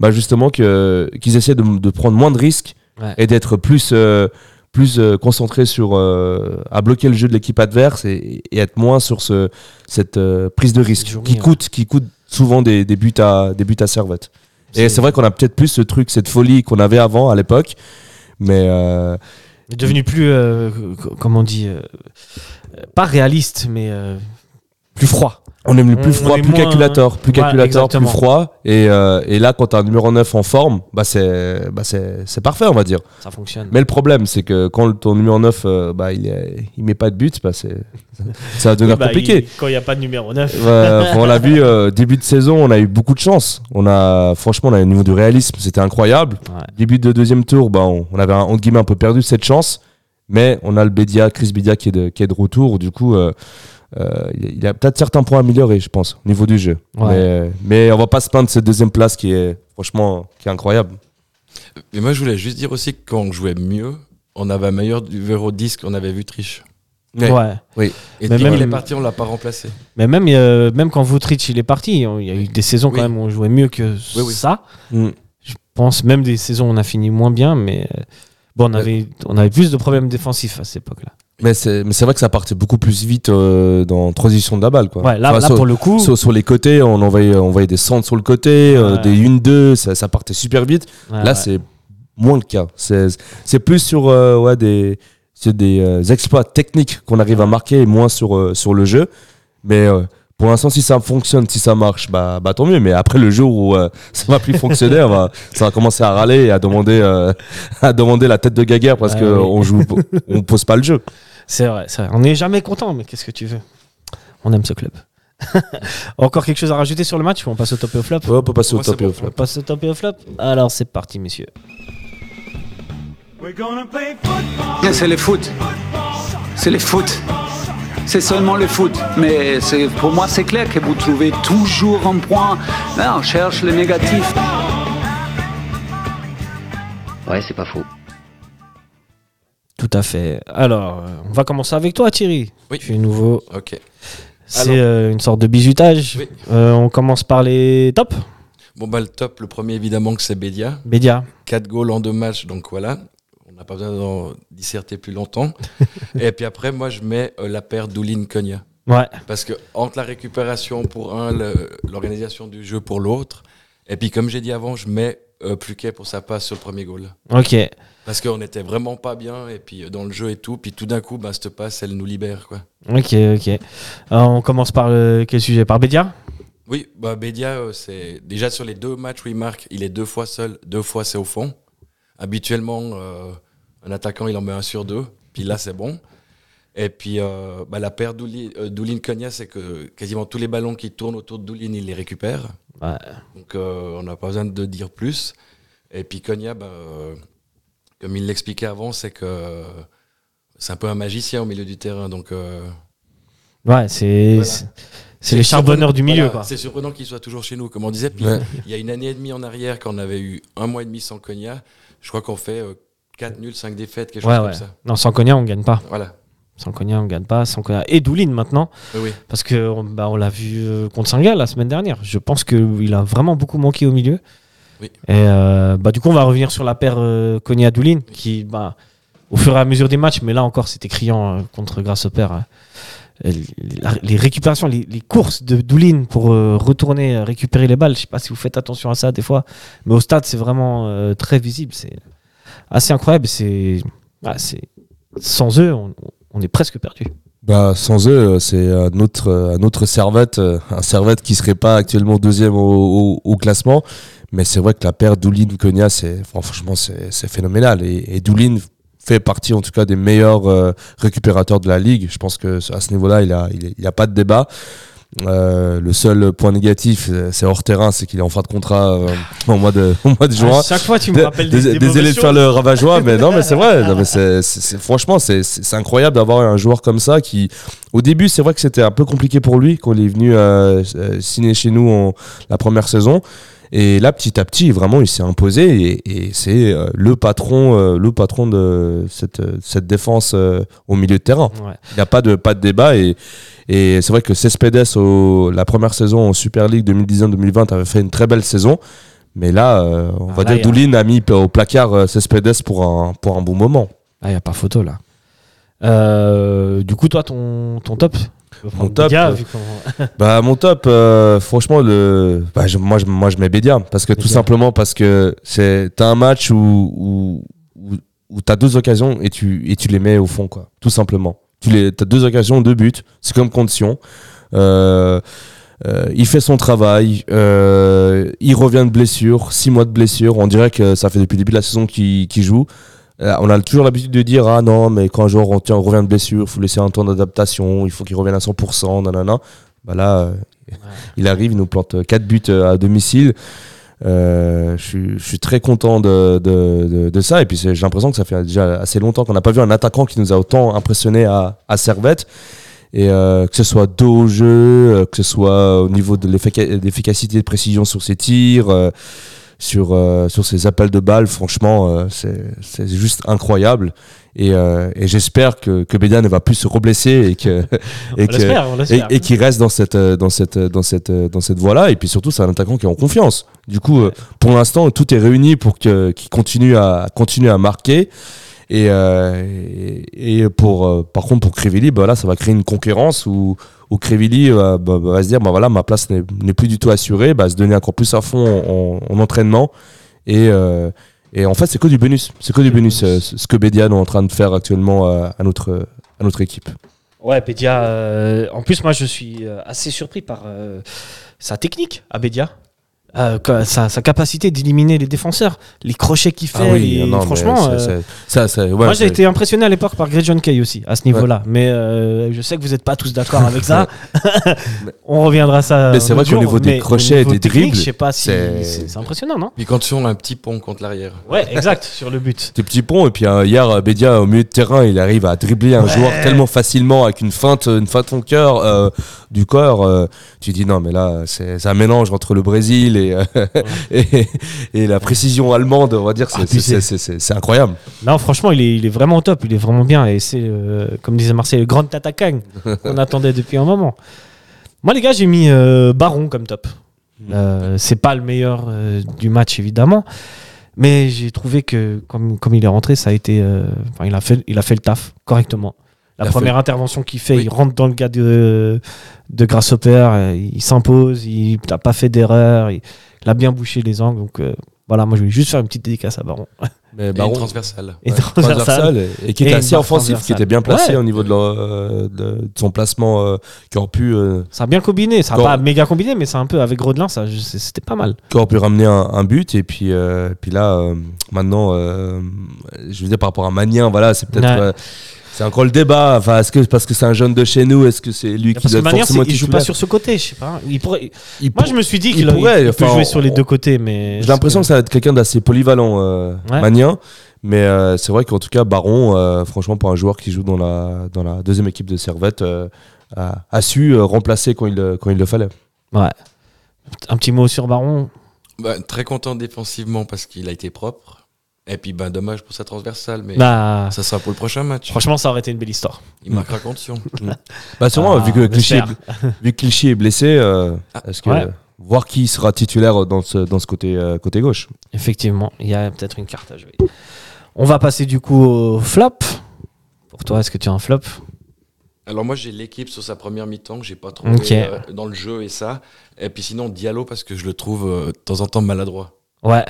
bah justement que qu'ils essaient de, de prendre moins de risques Ouais. et d'être plus euh, plus euh, concentrés sur euh, à bloquer le jeu de l'équipe adverse et, et être moins sur ce cette euh, prise de risque qui ouais. coûte qui coûte souvent des, des buts à des buts à Servette. Et c'est vrai qu'on a peut-être plus ce truc, cette folie qu'on avait avant à l'époque, mais euh, Il est devenu plus, euh, comment on dit, euh, euh, pas réaliste, mais euh, plus froid. On aime le plus froid, plus calculateur, plus calculateur, plus froid. Et, euh, et là, quand t'as un numéro 9 en forme, bah c'est bah c'est c'est parfait, on va dire. Ça fonctionne. Mais le problème, c'est que quand ton numéro 9, euh, bah, il, est, il met pas de but, bah, c'est ça va devenir Bah, compliqué. il- quand il n'y a pas de numéro 9. Ouais, on l'a vu euh, début de saison, on a eu beaucoup de chance. On a franchement, on a au niveau du réalisme, c'était incroyable. Ouais. Début de deuxième tour, bah, on, on avait un, entre guillemets un peu perdu cette chance, mais on a le Bédia, Chris Bédia qui est de, qui est de retour. Du coup, euh, il y a- il peut-être certains points à améliorer, je pense, au niveau du jeu. Ouais. Mais, mais on va pas se plaindre de cette deuxième place qui est franchement qui est incroyable. Mais moi, je voulais juste dire aussi que quand on jouait mieux, on avait un meilleur numéro 10 qu'on avait vu Triche. Ouais. Oui. Et Mais même- qu'il est parti, on l'a pas remplacé. Mais même, euh, même quand Vutric il est parti, il y a eu des saisons Oui. quand même où on jouait mieux que Oui, oui. ça. Mm. Je pense même des saisons où on a fini moins bien, mais euh, bon, on Ouais. avait, on avait plus de problèmes défensifs à cette époque-là. Mais c'est mais c'est vrai que ça partait beaucoup plus vite euh, dans transition de la balle. Quoi. Ouais, là, Enfin, là sur- pour le coup, Sur, sur les côtés, on envoyait, on envoyait des centres sur le côté, euh, des 1-2, ça, ça partait super vite. ouais, Là, c'est moins le cas. C'est c'est plus sur euh, ouais, des, c'est des euh, exploits techniques qu'on arrive à marquer et moins sur, euh, sur le jeu. Mais euh, pour l'instant, si ça fonctionne, si ça marche, bah, bah tant mieux. Mais après, le jour où euh, ça va plus fonctionner, on va, ça va commencer à râler et à demander, euh, à demander la tête de Gaguerre parce Ouais, que oui. on joue, on pose pas le jeu. C'est vrai, c'est vrai. On n'est jamais content, mais qu'est-ce que tu veux? On aime ce club. Encore quelque chose à rajouter sur le match ou on passe au top et au flop? Ouais, on peut passer au top et au flop. On passe au top et au flop? Alors c'est parti, messieurs. C'est le foot. C'est le foot. C'est seulement le foot. Mais c'est- pour moi, c'est clair que vous trouvez toujours un point. Là, on cherche le négatif. Ouais, c'est pas faux. Tout à fait. Alors, euh, on va commencer avec toi, Thierry. Oui. Tu es nouveau. Ok. C'est euh, une sorte de bizutage. Oui. Euh, on commence par les tops. Bon, bah, le top, le premier, évidemment, que c'est Bédia. Bédia. 4 goals en deux matchs, donc voilà. On n'a pas besoin d'en disserter plus longtemps. Et puis après, moi, je mets euh, la paire Doulin-Cogna. Ouais. Parce que entre la récupération pour un, l'organisation du jeu pour l'autre, et puis comme j'ai dit avant, je mets euh, Pluquet pour sa passe sur le premier goal. Ok. Parce qu'on était vraiment pas bien, et puis euh, dans le jeu et tout, puis tout d'un coup, bah, cette passe, elle nous libère. Quoi. Ok, ok. Alors, on commence par euh, quel sujet? Par Bédia? Oui, bah, Bédia, euh, c'est déjà sur les deux matchs où il marque, il est deux fois seul, deux fois c'est au fond. Habituellement, euh, un attaquant, il en met un sur deux, puis là, c'est bon. Et puis, euh, bah, la paire euh, Doulin-Cogna, c'est que quasiment tous les ballons qui tournent autour de Doulin, il les récupère. Ouais. Donc, euh, on n'a pas besoin de dire plus. Et puis, Cogna, bah, euh, comme il l'expliquait avant, c'est que c'est un peu un magicien au milieu du terrain. Donc, Ouais, c'est Voilà. c'est- les charbonneurs du milieu, Voilà. C'est surprenant qu'il soit toujours chez nous, comme on disait. Puis, Ouais. il y a une année et demie en arrière, quand on avait eu un mois et demi sans Cogna, je crois qu'on fait 4 nuls, 5 défaites, quelque chose comme ça. Non, sans Cognac, on gagne pas. Voilà. Sans Cognac, on gagne pas. Sans Cognac. Et Doulin maintenant. Oui. Parce que on, bah, on l'a vu euh, contre Saint-Gall la semaine dernière. Je pense qu'il a vraiment beaucoup manqué au milieu. Oui. Et euh, bah, du coup, on va revenir sur la paire euh, Cognac-Doulin qui, bah, au fur et à mesure des matchs, mais là encore, c'était criant euh, contre Grasshopper. euh, les, les récupérations, les, les courses de Doulin pour euh, retourner récupérer les balles. Je sais pas si vous faites attention à ça des fois, mais au stade, c'est vraiment très visible. C'est assez incroyable. C'est, c'est sans eux, on, on est presque perdu. Bah, sans eux, euh, c'est un autre, euh, servette, euh, un servette qui serait pas actuellement deuxième au, classement. Mais c'est vrai que la paire Doulin-Konya, c'est franchement c'est phénoménal. Et, Doulin fait partie en tout cas des meilleurs récupérateurs de la ligue. Je pense que à ce niveau-là, il a, il, il y a pas de débat. Euh, le seul point négatif, euh, c'est hors terrain, c'est qu'il est en fin de contrat euh, au mois de, au mois de juin. À chaque fois, tu me rappelles des, des Désolé de faire le ravageois, mais non, mais c'est vrai. Non, mais c'est, c'est- c'est- franchement, c'est, c'est c'est incroyable d'avoir un joueur comme ça qui, au début, c'est vrai que c'était un peu compliqué pour lui quand il est venu euh, euh, signer chez nous en, la première saison. Et là, petit à petit, vraiment, il s'est imposé et, et c'est euh, le patron, euh, le patron de cette, euh, cette défense euh, au milieu de terrain. Ouais. Il n'y a pas de, pas de débat. Et, et c'est vrai que Cespedes, au, la première saison en Super League 2019-2020, avait fait une très belle saison. Mais là, on Ah, va là, dire a- Doulin a mis au placard Cespedes pour un, pour un bon moment. Ah, il n'y a pas photo là. Du coup, toi, ton, ton top? Mon top, Bédia, euh, vu Bah, mon top, euh, franchement, le, bah, je- moi, je, moi, je mets Bédia. Parce que tout simplement, parce que c'est, t'as un match où, où, où, où t'as deux occasions et tu, et tu les mets au fond, quoi. Tout simplement. Tu les, t'as deux occasions, deux buts. C'est comme condition. Euh, euh, il fait son travail, euh, il revient de blessure, six mois de blessure. On dirait que ça fait depuis le début de la saison qu'il qu'il joue. Euh, on a toujours l'habitude de dire ah non mais quand un joueur on, tient- on revient de blessure, faut laisser un temps d'adaptation, il faut qu'il revienne à 100%, nanana. Bah là, euh, il arrive, il nous plante 4 buts euh, à domicile. Euh, je, suis, je suis très content de, de, de, de ça. Et puis j'ai l'impression que ça fait déjà assez longtemps qu'on n'a pas vu un attaquant qui nous a autant impressionné à, à Servette. Et euh, que ce soit dos au jeu, que ce soit au niveau de l'effica- l'efficacité de précision sur ses tirs, euh, sur, euh, sur ses appels de balles, franchement, euh, c'est c'est juste incroyable. Et, euh, et j'espère que, que Bédia ne va plus se reblesser et que et on et, et qui reste dans cette euh, dans cette euh, dans cette euh, dans cette voie là et puis surtout c'est un attaquant qui est en confiance. Du coup euh, pour l'instant tout est réuni pour que qu'il continue à continue à marquer et, euh, et, pour euh, par contre pour Crivelli bah là ça va créer une concurrence où où Crivelli euh, bah, bah, va se dire bah voilà ma place n'est plus du tout assurée bah se donner encore plus à fond en, en entraînement et et en fait c'est que du bonus c'est que du bonus ce que Bédia est en train de faire actuellement à notre à notre équipe Ouais, Bédia. en plus, moi, je suis assez surpris par sa technique à Bédia. Euh, sa, sa capacité d'éliminer les défenseurs, les crochets qu'il fait. les- non, mais franchement, euh, ça, ouais, moi j'ai été impressionné à l'époque par Greg John Kay aussi, à ce niveau-là. Mais euh, je sais que vous n'êtes pas tous d'accord avec ça. On reviendra à ça. Mais c'est vrai qu'au niveau des au crochets et des dribbles, Je sais pas si c'est- impressionnant, non? Puis quand on a un petit pont contre l'arrière. Ouais, exact, sur le but. Des petits ponts et puis euh, hier Bédia au milieu de terrain il arrive à dribbler un Ouais. joueur tellement facilement avec une feinte une feinte en cœur euh, du corps euh, tu dis non mais là c'est un mélange entre le Brésil et, euh, et, et la précision allemande on va dire c'est Ah, c'est- incroyable Non, franchement, il est, il est vraiment top, il est vraiment bien. Et c'est, euh, comme disait Marseille, le grand Tatacan qu'on attendait depuis un moment. Moi, les gars, j'ai mis euh, Baron comme top. Euh, c'est pas le meilleur du match, évidemment. Mais j'ai trouvé que, comme, comme il est rentré, ça a été. il, a fait, il a fait le taf correctement. La première fait- intervention qu'il fait, Oui. il rentre dans le gars de, de Grasshopper, euh, il s'impose, il n'a pas fait d'erreur, il, il a bien bouché les angles. Donc euh, voilà, moi je voulais juste faire une petite dédicace à Baron. mais Et transversale. Et ouais, transversal. transversal et, et qui était assez offensif qui était bien placé Ouais. au niveau de, leur, euh, de- de son placement euh, qui aurait pu euh, Ça a bien combiné, ça a pas méga combiné, mais c'est un peu avec Rodelin, ça, c'était pas mal. qui aurait pu ramener un, un but et puis euh, puis là euh, maintenant euh, je veux dire par rapport à Magnin voilà c'est peut-être Ouais. C'est encore le débat enfin est-ce que parce que c'est un jeune de chez nous est-ce que c'est lui qui Parce que doit c'est- forcément il joue pas sur ce côté, je sais pas. Il pourrait... Il Moi, pour- je me suis dit il qu'il il pourrait, peut enfin, jouer on- sur les deux côtés, mais j'ai l'impression que ça va être quelqu'un d'assez polyvalent euh, Ouais. Magnin mais euh, c'est vrai qu'en tout cas Baron euh, franchement pour un joueur qui joue dans la dans la deuxième équipe de Servette euh, a, a su euh, remplacer quand il le- quand il le fallait Ouais. Un petit mot sur Baron. Bah, très content défensivement parce qu'il a été propre. Et puis ben dommage pour sa transversale, mais Bah, ça sera pour le prochain match. franchement, ça aurait été une belle histoire. Il marquera condition. bah sûrement Ah, vu que on Clichy est, vu que Clichy est blessé euh, Ah, est-ce que ouais. voir qui sera titulaire dans ce dans ce côté euh, côté gauche Effectivement, il y a peut-être une carte à jouer. On va passer du coup au flop. Pour toi, est-ce que tu as un flop? Alors moi j'ai l'équipe sur sa première mi-temps que j'ai pas trouvé Ok. euh, dans le jeu et ça. Et puis sinon Diallo parce que je le trouve euh, de temps en temps maladroit. Ouais.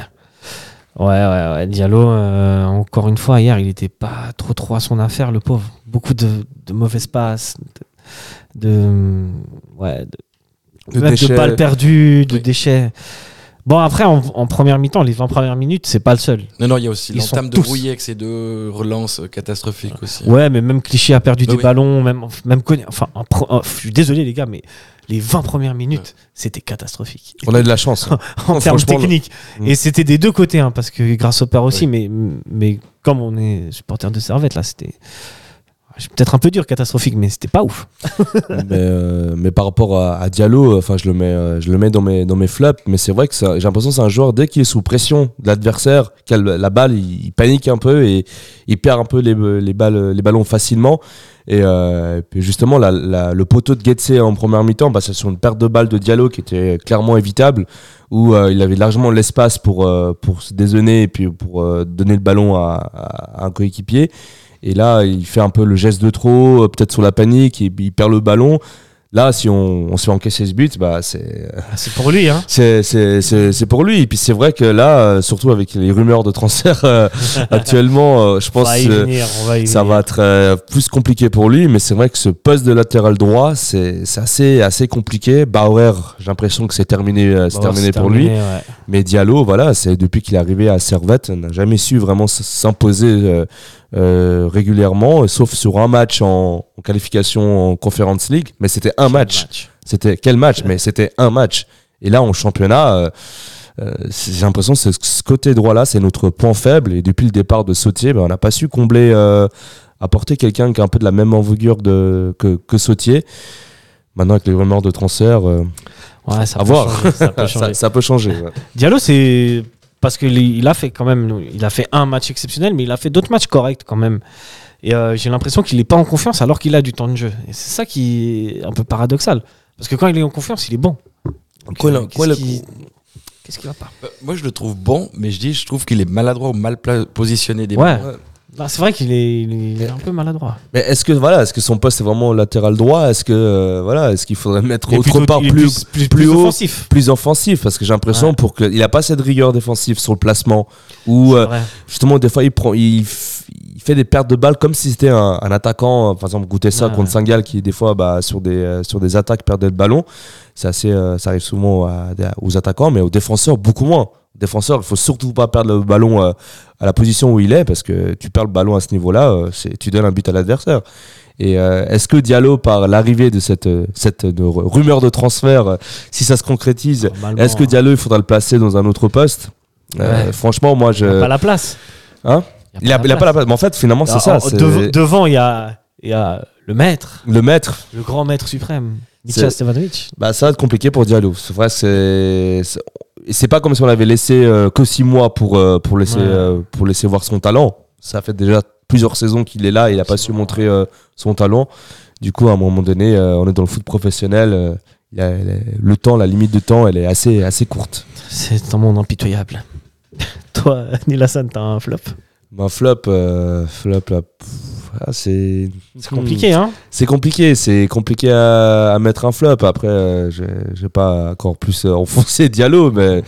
Ouais, ouais, ouais. Diallo, euh, encore une fois, hier, il était pas trop trop à son affaire, le pauvre. Beaucoup de, de mauvaises passes, de, de- ouais, de, De même de déchets. balles perdues, de Oui. déchets. Bon, après, en, en première mi-temps, les 20 premières minutes, c'est pas le seul. Non, non, il y a aussi l'entame de Brouillet avec ses deux relances euh, catastrophiques aussi. Ouais, mais même Clichy a perdu Bah des oui. ballons, même, même Cognac- Enfin, en oh, je suis désolé, les gars, mais les 20 premières minutes, c'était catastrophique. On a eu de la chance. hein. en termes techniques. Mm. Et c'était des deux côtés, hein, parce que grâce au père aussi, mais, mais comme on est supporter de Servette, là, c'était. Je suis Peut-être un peu dur, catastrophique, mais c'était pas ouf. mais, euh, mais par rapport à, à Diallo, enfin je le mets, euh, je le mets dans mes dans mes flops. Mais c'est vrai que j'ai l'impression que c'est un joueur dès qu'il est sous pression de l'adversaire, la balle, il, panique un peu et il perd un peu les, les balles, les ballons facilement. Et, euh, puis justement, le poteau de Getse en première mi-temps, bah, c'est sur une perte de balle de Diallo qui était clairement évitable, où il avait largement l'espace pour, pour se dézonner et puis pour donner le ballon à un coéquipier. Et là, il fait un peu le geste de trop, euh, peut-être sur la panique, il perd le ballon. Là, si on, on se fait encaisser ce but, bah, c'est C'est pour lui, hein. c'est c'est- c'est- c'est pour lui. Et puis c'est vrai que là, euh, surtout avec les rumeurs de transfert euh, actuellement, euh, je pense que ça va être plus compliqué pour lui. Mais c'est vrai que ce poste de latéral droit, c'est c'est assez, assez compliqué. Bauer, j'ai l'impression que c'est terminé, c'est Bon, terminé pour lui. ouais. Mais Diallo, voilà, c'est depuis qu'il est arrivé à Servette, n'a jamais su vraiment s'imposer euh, euh, régulièrement, sauf sur un match en, en qualification en Conference League. Mais c'était un match. C'était quel match Mais c'était un match. Et là, en championnat, euh, euh, j'ai l'impression que ce, ce côté droit-là, c'est notre point faible. Et depuis le départ de Sautier, ben, on n'a pas su combler, euh, apporter quelqu'un qui a un peu de la même envergure de, que, que Sautier. Maintenant, avec les rumeurs de transfert, euh, Ouais, ça à peut voir. changer, ça peut changer. ça, ça peut changer. ouais. Diallo, c'est parce qu'il il a fait quand même, il a fait un match exceptionnel, mais il a fait d'autres matchs corrects quand même. Et euh, j'ai l'impression qu'il n'est pas en confiance alors qu'il a du temps de jeu. Et c'est ça qui est un peu paradoxal. Parce que quand il est en confiance, il est bon. Donc, Quoi, euh, qu'est-ce qui- Qu'est-ce qui va pas? Euh, Moi, je le trouve bon, mais je dis, je trouve qu'il est maladroit ou mal positionné des Ouais. Bah, C'est vrai qu'il est, il est un peu maladroit. Mais est-ce que voilà, est-ce que son poste est vraiment latéral droit? Est-ce que euh, voilà, est-ce qu'il faudrait mettre autre plutôt- part plus, plus, plus haut, offensif. plus offensif? Parce que j'ai l'impression Ouais. pour que il a pas cette rigueur défensive sur le placement où C'est euh, justement des fois il prend, il, fait des pertes de balles comme si c'était un, un attaquant. euh, Par exemple, goûter ça Ouais, contre ouais. Singal qui des fois bah, sur des euh, sur des attaques perdait le ballon. C'est assez, euh, ça arrive souvent à- aux attaquants, mais aux défenseurs beaucoup moins. Aux défenseurs, il faut surtout pas perdre le ballon euh, à la position où il est parce que tu perds le ballon à ce niveau-là, euh, tu donnes un but à l'adversaire. Et euh, est-ce que Diallo, par l'arrivée de cette, cette rumeur de transfert, si ça se concrétise, est-ce que Diallo, il faudra le placer dans un autre poste? Euh. Franchement, moi, je. Il n'a pas la place. Hein? Il a, il a pas la place. Mais en fait, finalement, c'est ça. Dev- devant, il y a, y a le maître, Le maître, le grand maître suprême, Mitja Stevanovic. bah, ça va être compliqué pour Diallo. C'est vrai, c'est. C'est- pas comme si on l'avait laissé euh, que six mois pour, euh, pour, laisser, Ouais. euh, pour laisser voir son talent. Ça fait déjà plusieurs saisons qu'il est là et il a pas su montrer son talent. Du coup, à un moment donné, on est dans le foot professionnel. il a- il a- le temps, la limite de temps, elle est assez, assez courte. C'est un monde impitoyable. Toi, Nilassan, t'as un flop? Un flop, euh, flop là, pff, ah, c'est C'est compliqué, hein C'est compliqué, c'est compliqué à, à mettre un flop. Après, euh, vais pas encore plus euh, enfoncer Diallo, mais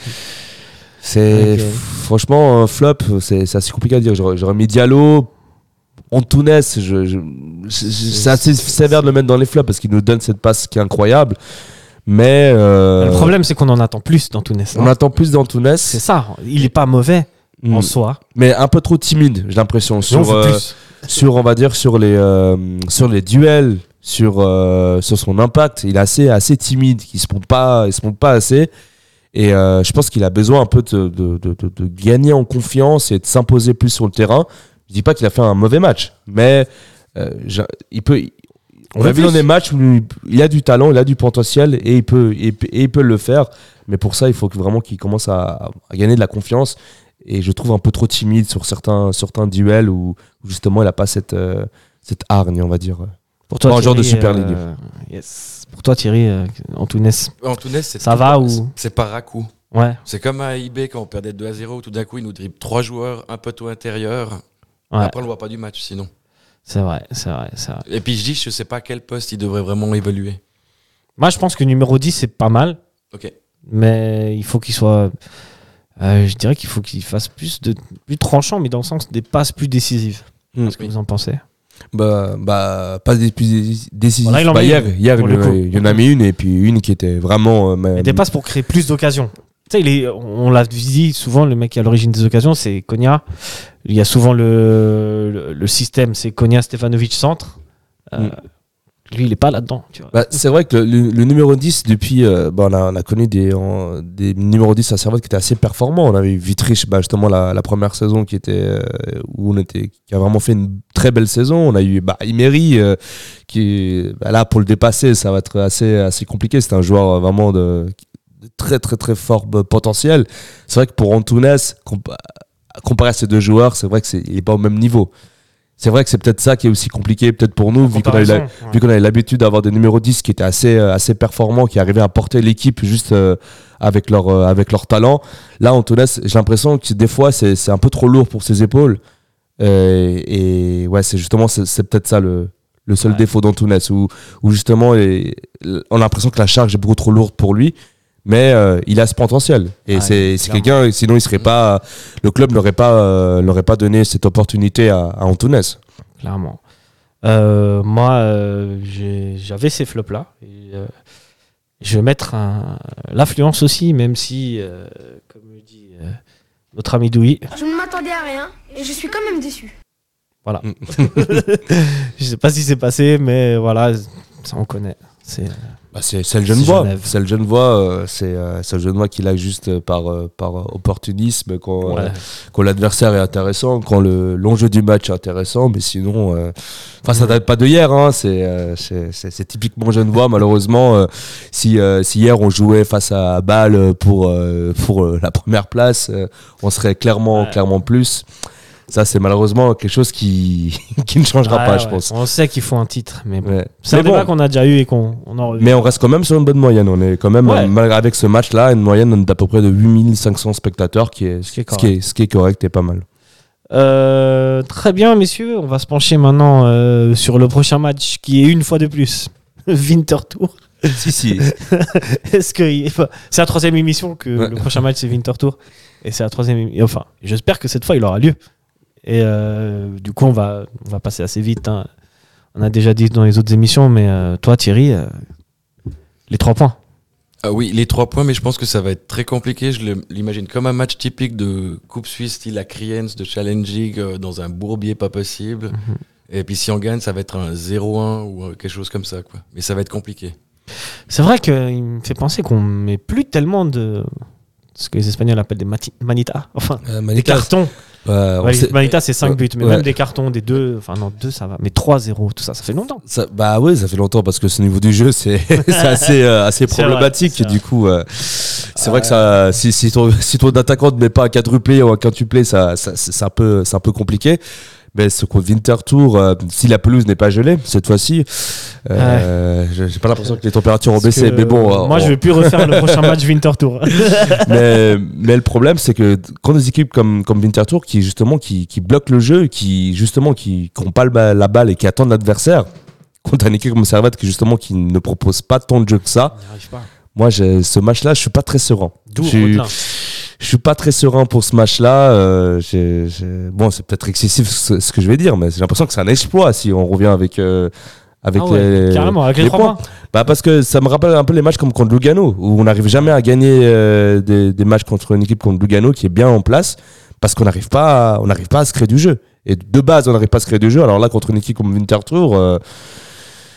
c'est franchement un flop, c'est c'est assez compliqué à dire. J'aurais mis Diallo, Antunes, je, c'est assez sévère de le mettre dans les flops parce qu'il nous donne cette passe qui est incroyable. Mais euh, Le problème, c'est qu'on en attend plus dans on hein. attend plus d'Antunes, C'est ça. Il est pas mauvais. En soi. mais un peu trop timide, j'ai l'impression. On Sur, euh, sur on va dire sur les euh, sur les duels sur euh, sur son impact. Il est assez assez timide il se montre pas il se montre pas assez. Et je pense qu'il a besoin un peu de, de, de, gagner en confiance et de s'imposer plus sur le terrain. Je dis pas qu'il a fait un mauvais match mais il peut on veut a vu dans des matchs où il a du talent il a du potentiel et il peut et, et il peut le faire. Mais pour ça il faut vraiment qu'il commence à, à gagner de la confiance et je trouve un peu trop timide sur certains certains duels où où justement il a pas cette euh, cette hargne on va dire Pour Pas un genre de Thierry, Super euh, League. yes. Pour toi, Thierry, euh, Antunes. Ça tout- va ou- C'est par à coup. Ouais. C'est comme à IB quand on perdait 2 à 0, tout d'un coup, il nous dribble trois joueurs, un poteau intérieur. ouais. Après, on le voit pas du match sinon. C'est vrai, c'est vrai, c'est vrai. Et puis je dis, je sais pas à quel poste il devrait vraiment évoluer. Moi, je pense que numéro 10, c'est pas mal. Ok. Mais il faut qu'il soit. Euh, je dirais qu'il faut qu'il fasse plus de plus tranchant, mais dans le sens des passes plus décisives. Hmm. Qu'est-ce que vous en pensez? Bah bah pas des plus décisifs Voilà, Bah, hier une, hier il, y en a mis une et puis une qui était vraiment euh, Et des passes pour créer plus d'occasions. sais, il est- on l'a dit souvent, le mec qui est à l'origine des occasions, c'est Konya. Il y a souvent le, le, le système, c'est Konya, Stefanovic, centre. Euh, Mm. Lui, il est pas là-dedans. Bah, c'est vrai que le, numéro 10, depuis, euh, bah, on, a, on a connu des, numéros 10 à Servette qui étaient assez performants. On avait eu Vitrich, bah, justement, la, première saison qui, était, euh, où on était, qui a vraiment fait une très belle saison. On a eu bah, Imery, euh, qui, là, pour le dépasser, ça va être assez, assez compliqué. C'est un joueur vraiment de, très, très, très fort potentiel. C'est vrai que pour Antunes, compa- comparé à ces deux joueurs, c'est vrai qu'il n'est pas au même niveau. C'est vrai que c'est peut-être ça qui est aussi compliqué, peut-être pour nous, vu qu'on ouais. avait l'habitude d'avoir des numéros 10 qui étaient assez, euh, assez performants, qui arrivaient à porter l'équipe juste euh, avec, leur, euh, avec leur talent. Là, Antunes, j'ai l'impression que des fois, c'est c'est un peu trop lourd pour ses épaules. Euh, et ouais, c'est justement, c'est c'est peut-être ça le, le seul Ouais. défaut d'Antunes, où, où justement, et- on a l'impression que la charge est beaucoup trop lourde pour lui. Mais euh, il a ce potentiel. Et Ouais, c'est c'est quelqu'un, sinon il serait pas, le club n'aurait pas, euh, n'aurait pas donné cette opportunité à, à Antunes. clairement. Euh, moi, euh, j'avais ces flops-là. Et, euh, je vais mettre l'affluence aussi, même si, euh, comme le dit euh, notre ami Douy, Je ne m'attendais à rien et je suis quand même déçu. voilà. je sais pas ce qui s'est passé, mais voilà, ça on connaît. C'est Bah, c'est c'est le jeune C'est voix. Genève. C'est le jeune voix. euh, c'est euh, c'est le jeune voix qui l'a juste euh, par, euh, par euh, opportunisme quand, euh, ouais. quand l'adversaire est intéressant, quand le l'enjeu du match est intéressant. Mais sinon, euh, enfin, ça date pas de hier. Hein, c'est euh, c'est- c'est- typiquement jeune voix. Malheureusement, euh, si, euh, si hier on jouait face à Bâle pour, euh, pour euh, la première place, euh, on serait clairement, Ouais. clairement plus. Ça, c'est malheureusement quelque chose qui, qui ne changera pas, je pense. On sait qu'il faut un titre, mais bon. Ouais. C'est un bon. débat qu'on a déjà eu et qu'on on en revient. Mais on reste quand même sur une bonne moyenne. On est quand même, Ouais. euh, malgré avec ce match-là, une moyenne d'à peu près de 8500 spectateurs, qui est, Ce qui est ce qui est, ce qui est correct et pas mal. Euh, très bien, messieurs. On va se pencher maintenant euh, sur le prochain match qui est une fois de plus Winter Tour. si, si. Est-ce que il- enfin, c'est la troisième émission que Ouais. le prochain match c'est Winter Tour et c'est la troisième émi- enfin j'espère que cette fois il aura lieu et euh, du coup on va on va passer assez vite hein. on a déjà dit dans les autres émissions mais euh, toi Thierry euh, les trois points Ah oui, les trois points, mais je pense que ça va être très compliqué. Je l'imagine comme un match typique de Coupe Suisse, style Kriens, de Challenging, dans un bourbier pas possible. Mhm. Et puis si on gagne, ça va être un 0-1 ou quelque chose comme ça. Quoi. Mais ça va être compliqué. c'est vrai qu'il me fait penser qu'on met plus tellement de ce que les Espagnols appellent des manitas enfin des cartons Euh, sait- les manitas c'est 5 ouais, buts mais ouais. même des cartons des deux enfin non deux ça va mais 3-0 tout ça ça fait longtemps Ça- bah oui, ça fait longtemps parce que ce niveau du jeu, c'est assez, euh, assez vrai, problématique. du coup, euh, c'est vrai que ça, si, si ton, si ton attaquant ne met pas un quadruplé ou un quintuplé, ça, ça, c'est un, peu- un peu compliqué. Mais ce contre Winter Tour, euh, si la pelouse n'est pas gelée cette fois-ci, euh, j'ai j'ai pas l'impression que les températures ont baissé. Mais bon, moi on- je vais plus refaire le prochain match Winter Tour mais, mais le problème, c'est que quand des équipes comme, comme Winterthur qui justement qui, qui bloquent le jeu, qui justement qui n'ont pas la balle et qui attendent l'adversaire, contre une équipe comme Servette qui justement qui ne propose pas tant de jeu que ça, pas. moi j'ai- ce match-là, je suis pas très serein. D'où Je suis- pas très serein pour ce match-là. euh, j'ai- j'ai- Bon, c'est peut-être excessif ce, ce que je vais dire, mais j'ai l'impression que c'est un exploit si on revient avec. euh, avec Ah ouais, les, carrément, avec les, les trois points. Bah parce que ça me rappelle un peu les matchs comme contre Lugano, où on n'arrive jamais à gagner euh, des, des matchs contre une équipe comme Lugano qui est bien en place, parce qu'on n'arrive pas, à- on n'arrive pas à se créer du jeu. Et de base, on n'arrive pas à se créer du jeu. Alors là, contre une équipe comme Winterthur, euh,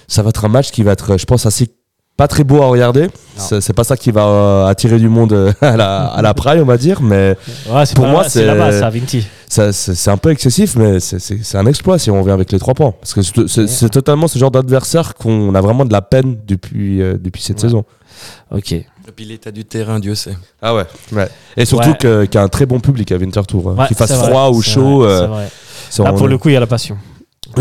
ça va être un match qui va être, je pense, assez pas très beau à regarder. C'est pas ça qui va euh, attirer du monde euh, à la, à la praille, on va dire. Mais Ouais, Pour pas- moi, c'est c'est- la base, ça, Vinti. ça, c'est c'est un peu excessif, mais c'est- un exploit si on revient avec les trois points. Parce que c'est- totalement ce genre d'adversaire qu'on a vraiment de la peine depuis, euh, depuis cette Ouais. saison. Ok. Et puis l'état du terrain, Dieu sait. Ah ouais. Et surtout qu'il y a un très bon public à Winterthur. hein. Ouais, Qu'il fasse froid ou chaud. vrai, euh, Là, pour le coup, il y a la passion.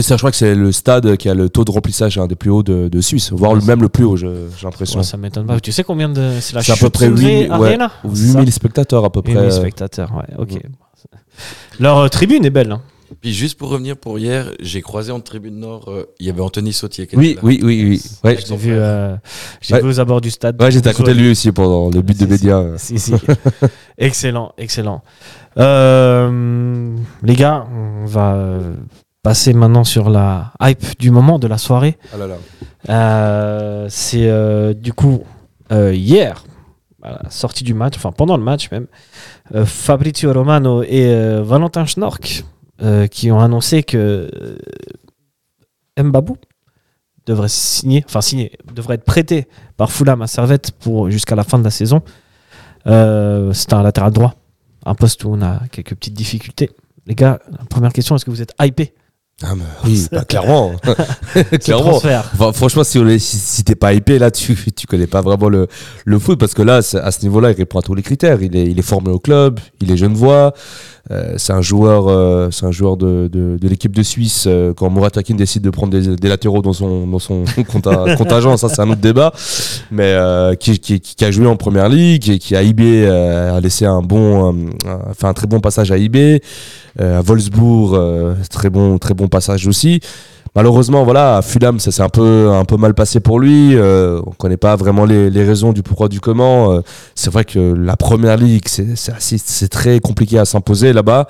Ça, je crois que c'est le stade qui a le taux de remplissage un des plus hauts de, de Suisse, voire le, même le plus haut, j'ai l'impression. Ouais, ça m'étonne pas. Tu sais combien de. C'est la C'est à peu près Schützenweh 8000 ouais, Arena 8000 spectateurs à peu près. 8000 euh, spectateurs, ouais, ok. Ouais. Leur euh, tribune est belle. hein. Puis juste pour revenir pour hier, j'ai croisé en tribune nord, euh, il y avait Anthony Sautier. qui était Oui, là. oui, oui, oui. Ouais, J'ai vu, euh, Ouais. vu aux abords du stade. ouais j'étais à côté de lui aussi pendant le but de Si, Bédia. euh. Si, si. excellent, excellent. Euh, les gars, on va euh, passer maintenant sur la hype du moment, de la soirée. Ah là là. Euh, c'est euh, du coup euh, hier, à la sortie du match, enfin pendant le match même, Fabrizio Romano et Valentin Schnork qui ont annoncé que Mbabou devrait signer, enfin signer, devrait être prêté par Fulham à Servette pour jusqu'à la fin de la saison. C'est un latéral droit, un poste où on a quelques petites difficultés. Les gars, la première question, est-ce que vous êtes hypé Ah, mais oui, bah, clairement. clairement. Enfin, franchement, si, on est- si, si t'es pas hypé, là, tu, tu connais pas vraiment le, le foot parce que là, à ce niveau-là, il répond à tous les critères. Il est, il est formé au club, il est genevois. Euh, c'est un joueur, euh, c'est un joueur de, de, de l'équipe de Suisse. euh, quand Murat Akin décide de prendre des, des latéraux dans son, dans son contingent, ça c'est un autre débat. Mais euh, qui, qui, qui a joué en première ligue et qui à IB euh, a laissé un bon, euh, a fait un très bon passage à IB. Euh, à Wolfsburg, euh, très bon, très bon passage aussi. Malheureusement, voilà, à Fulham, ça s'est un peu, un peu mal passé pour lui. Euh, on connaît pas vraiment les, raisons du pourquoi du comment. Euh, c'est vrai que la première ligue, c'est très compliqué à s'imposer là-bas.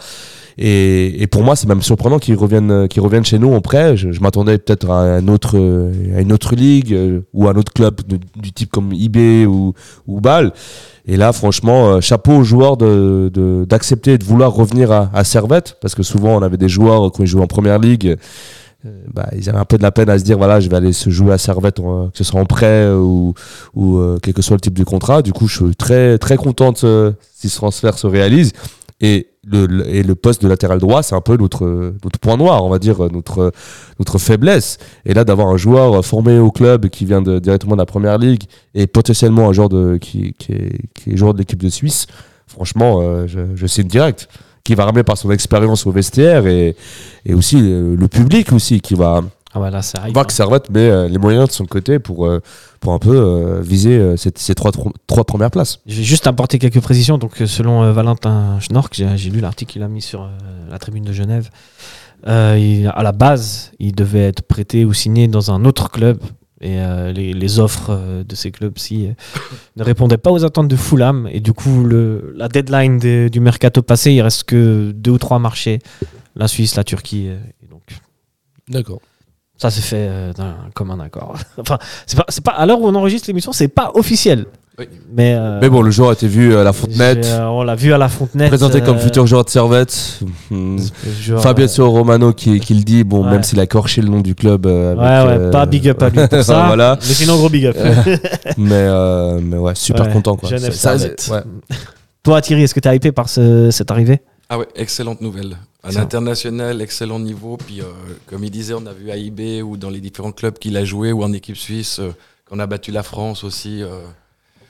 Et, et pour moi, c'est même surprenant qu'ils reviennent, qu'ils reviennent chez nous en prêt. Je, je m'attendais peut-être à, un autre, euh, à une autre ligue euh, ou à un autre club du type comme IB ou, ou Bâle. Et là, franchement, euh, chapeau aux joueurs de- de- d'accepter et de vouloir revenir à, à Servette, parce que souvent on avait des joueurs quand ils jouaient en première ligue, euh, bah, ils avaient un peu de la peine à se dire voilà, je vais aller se jouer à Servette, que ce soit en prêt ou, ou euh, quel que soit le type de contrat. Du coup, je suis très très contente euh, si ce transfert se réalise. Et le, et le poste de latéral droit, c'est un peu notre, notre point noir, on va dire, notre, notre faiblesse. Et là, d'avoir un joueur formé au club qui vient de, directement de la première ligue et potentiellement un joueur de, qui, qui, est, qui est joueur de l'équipe de Suisse, franchement, euh, je, je signe direct. Qui va ramener par son expérience au vestiaire et, et aussi euh, le public aussi qui va Ah ouais, là, c'est hype, voir hein. que Servette met euh, les moyens de son côté pour, euh, pour un peu euh, viser euh, ces, ces trois, trois premières places. Je vais juste apporter quelques précisions. Donc, euh, selon euh, Valentin Schnork, j'ai j'ai lu l'article qu'il a mis sur euh, la tribune de Genève. Euh, il- à la base, il devait être prêté ou signé dans un autre club. Et euh, les, les offres euh, de ces clubs-ci euh, ne répondaient pas aux attentes de Fulham. Et du coup, le, la deadline des- du mercato passé, il reste que deux ou trois marchés la Suisse, la Turquie. euh, et donc, D'accord. Ça s'est fait euh, d'un commun accord. enfin, c'est pas, c'est pas, à l'heure où on enregistre l'émission, c'est pas officiel. Oui. Mais, euh, Mais bon, le joueur a été vu à la Fontenette, euh, on l'a vu à la Fontenette. présenté comme euh, futur joueur de Servette. Hmm. joueur, Fabio Romano qui, qui le dit, bon, Ouais. même s'il a corché le nom du club. euh, Ouais, avec, ouais, euh, pas big up à lui pour ça. voilà. Mais sinon, gros big up. mais, euh, mais ouais, super Ouais, content. Quoi. Genève Ça- ouais. Toi, Thierry, est-ce que tu es hypé par ce- cette arrivée? Ah ouais, excellente nouvelle. Un international, excellent niveau. Puis, euh, comme il disait, on a vu à IB ou dans les différents clubs qu'il a joué ou en équipe suisse, euh, qu'on a battu la France aussi. euh,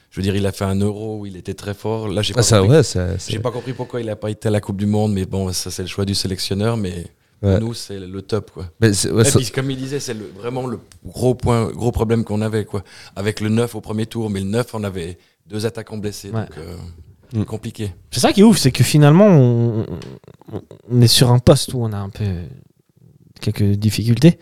je veux dire, il a fait un euro où il était très fort. Là, j'ai Ah, pas, ça, compris- ouais, pas compris pourquoi il n'a pas été à la Coupe du Monde, mais bon, ça, c'est le choix du sélectionneur. Mais Ouais. nous, c'est le top. Quoi. Mais c'est- ouais, Et ça- puis, comme il disait, c'est vraiment le gros, point, gros problème qu'on avait. Quoi. Avec le 9 au premier tour, mais le 9, on avait deux attaquants blessés. Donc, euh, Mm. compliqué. C'est ça qui est ouf, c'est que finalement, on, on- on est sur un poste où on a un peu quelques difficultés.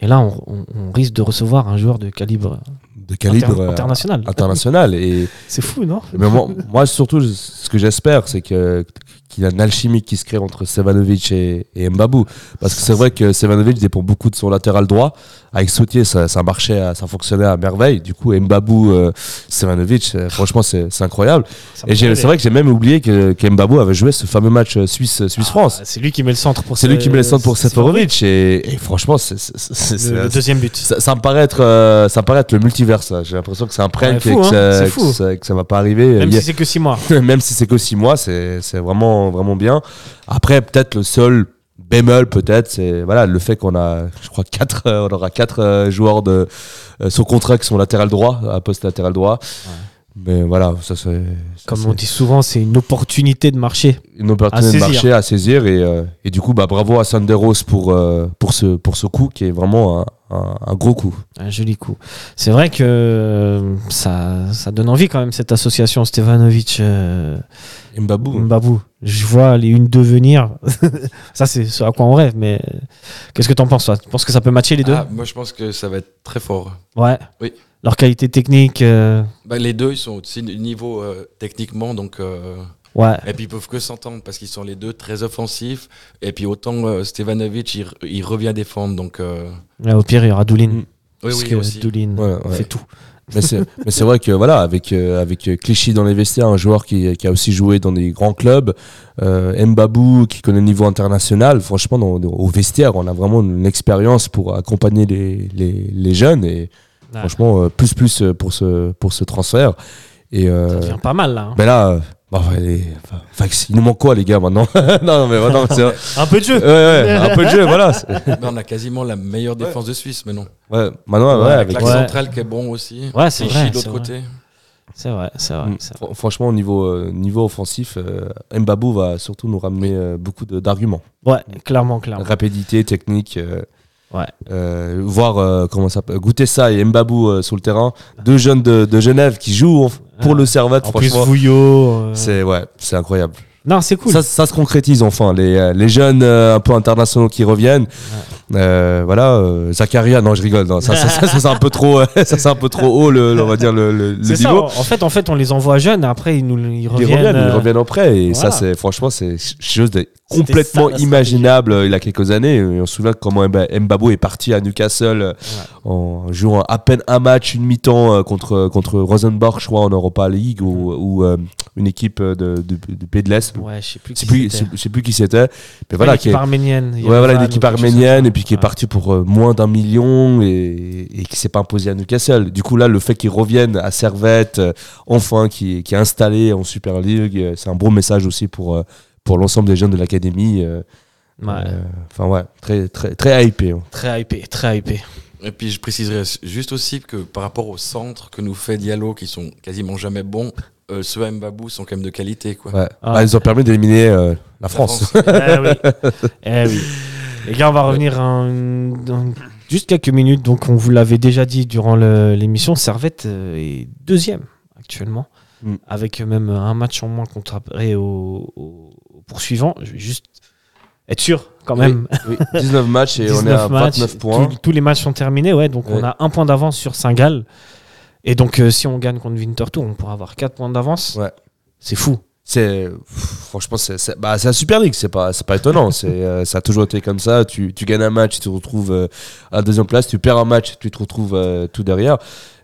Et là, on, on- on risque de recevoir un joueur de calibre de calibre inter- euh, international. international. Et, C'est fou, non? Mais moi, moi, surtout, ce que j'espère, c'est que qu'il y a une alchimie qui se crée entre Sevanovic et, et Mbabou. Parce que c'est vrai que Sevanovic dépend beaucoup de son latéral droit. Avec Sautier, ça, ça marchait, à- ça fonctionnait à merveille. Du coup, Mbabou, euh, Sevanovic, euh, franchement, c'est incroyable. Ça Et c'est vrai que j'ai même oublié que, que Mbabou avait joué ce fameux match euh, Suisse- Suisse-France. Ah, C'est lui qui met le centre pour c'est lui qui met le centre pour. Seferovic. Et, et franchement, c'est Le, le deuxième but. ça, ça me paraît être, euh, ça me paraît être le ça. J'ai l'impression que c'est un prank Ouais, et fou, que, hein, ça, que ça- que ça va pas arriver. Même a- si c'est que 6 mois. même si c'est que 6 mois, c'est vraiment, vraiment bien. Après, peut-être le seul bémol, peut-être, c'est voilà, le fait qu'on a, je crois, quatre, euh, on aura 4 joueurs de, euh, sur contrat qui sont latéral droit, à poste latéral droit. Mais voilà, ça c'est ça, Comme on dit souvent, c'est une opportunité de marché. une opportunité à de saisir. marché à saisir. Et, euh, et du coup, bah, bravo à Sanderos pour, euh, pour, ce, pour ce coup qui est vraiment un, un- un gros coup. Un joli coup. C'est vrai que euh, ça, ça donne envie quand même, cette association Stevanovic. euh, Mbabou. Mbabou. Je vois les une devenir. ça, c'est ce à quoi on rêve. Mais qu'est-ce que t'en penses, toi? Tu penses que ça peut matcher les deux? Ah, moi, je pense que ça va être très fort. Ouais. Oui. Leur qualité technique. euh, Bah, les deux, ils sont aussi niveau euh, techniquement, donc. euh, Ouais. Et puis ils peuvent que s'entendre parce qu'ils sont les deux très offensifs. Et puis autant euh, Stevanovic, il, il revient défendre. Donc, euh, Là, au pire, il y aura Doulin. Mm. oui, Parce oui, que aussi. Doulin Ouais, ouais. fait tout. Mais c'est, mais c'est vrai que voilà, avec, euh, avec Clichy dans les vestiaires, un joueur qui, qui a aussi joué dans des grands clubs, euh, Mbabou qui connaît le niveau international, franchement, dans- dans- au vestiaire, on a vraiment une expérience pour accompagner les, les, les jeunes et Ouais. franchement, euh, plus plus euh, pour ce, pour ce transfert. Et, euh, Ça devient pas mal là. hein. mais là, bah, enfin, il nous manque quoi, les gars, maintenant Non, non, mais vrai. Un peu de jeu. Ouais, ouais, un peu de jeu, voilà. on a quasiment la meilleure défense de Suisse maintenant. Ouais, maintenant, ouais, Ouais, avec L'axe Ouais. central qui est bon aussi. Ouais, c'est vrai, c'est l'autre côté. C'est vrai, c'est vrai. Franchement, au niveau, euh, niveau offensif, euh, Mbabou va surtout nous ramener euh, beaucoup d'arguments. Ouais, clairement, clairement. Rapidité, technique. Euh, Ouais. euh, voir euh, comment ça goûter ça et Mbabou euh, sur le terrain. Deux jeunes de, de Genève qui jouent en- pour Ouais. le Servette, En plus. Vouillot. C'est ouais, c'est incroyable. Non, c'est cool. Ça, ça se concrétise enfin. Les, les jeunes un peu internationaux qui reviennent. Euh, voilà, euh, Zakaria, non, je rigole. non, ça, ça, ça, ça, c'est un peu trop, euh, ça c'est un peu trop haut, le, le- on va dire le, le, niveau. En fait, en fait, on les envoie jeunes. Après, ils nous ils Ils reviennent. ils euh, reviennent après. Et ça, c'est franchement, c'est ch- chose de complètement imaginable euh, il y a quelques années. Et on se souvient comment Mba- Mbabo est parti à Newcastle euh, en jouant à peine un match, une mi-temps euh, contre, contre Rosenborg, je crois, en Europa League ou, ou, euh, une équipe de, de, Pays de l'Est. Ouais, je sais plus qui plus, c'était. je sais plus qui c'était. Mais voilà, qui l'équipe est- arménienne. Ouais, voilà, une équipe arménienne puis qui est ça. partie pour euh, moins d'un million et, et qui s'est pas imposé à Newcastle. Du coup, là, le fait qu'ils reviennent à Servette, euh, enfin, qui, qui est installé en Super League, euh, c'est un bon message aussi pour, euh, pour l'ensemble des jeunes de l'académie. euh, Ouais. euh, Enfin, ouais, très, très, très hypé. hein. Très hypé, très hypé. Et puis je préciserai juste aussi que par rapport au centre que nous fait Diallo, qui sont quasiment jamais bons, euh, ceux à Mbabou sont quand même de qualité. Quoi. Ouais. Ah. Bah, ils ont permis d'éliminer euh, la France. France. eh oui. Eh oui. Les gars, on va revenir en- dans juste quelques minutes. Donc, on vous l'avait déjà dit durant l'émission, Servette euh, est deuxième actuellement, Mm. avec même un match en moins comparé au, au- au poursuivant. Je vais juste être sûr quand même. Oui, 19 matchs et on est 19 à matchs, 29 points. Tous, tous les matchs sont terminés, ouais. Donc, on a un point d'avance sur Saint-Gall. Et donc, euh, si on gagne contre Winterthur, on pourra avoir 4 points d'avance. Ouais. C'est fou. C'est franchement c'est bah, c'est la Super League, c'est pas c'est pas étonnant, c'est euh, ça a toujours été comme ça, tu, tu gagnes un match, tu te retrouves euh, à la deuxième place, tu perds un match, tu te retrouves euh, tout derrière.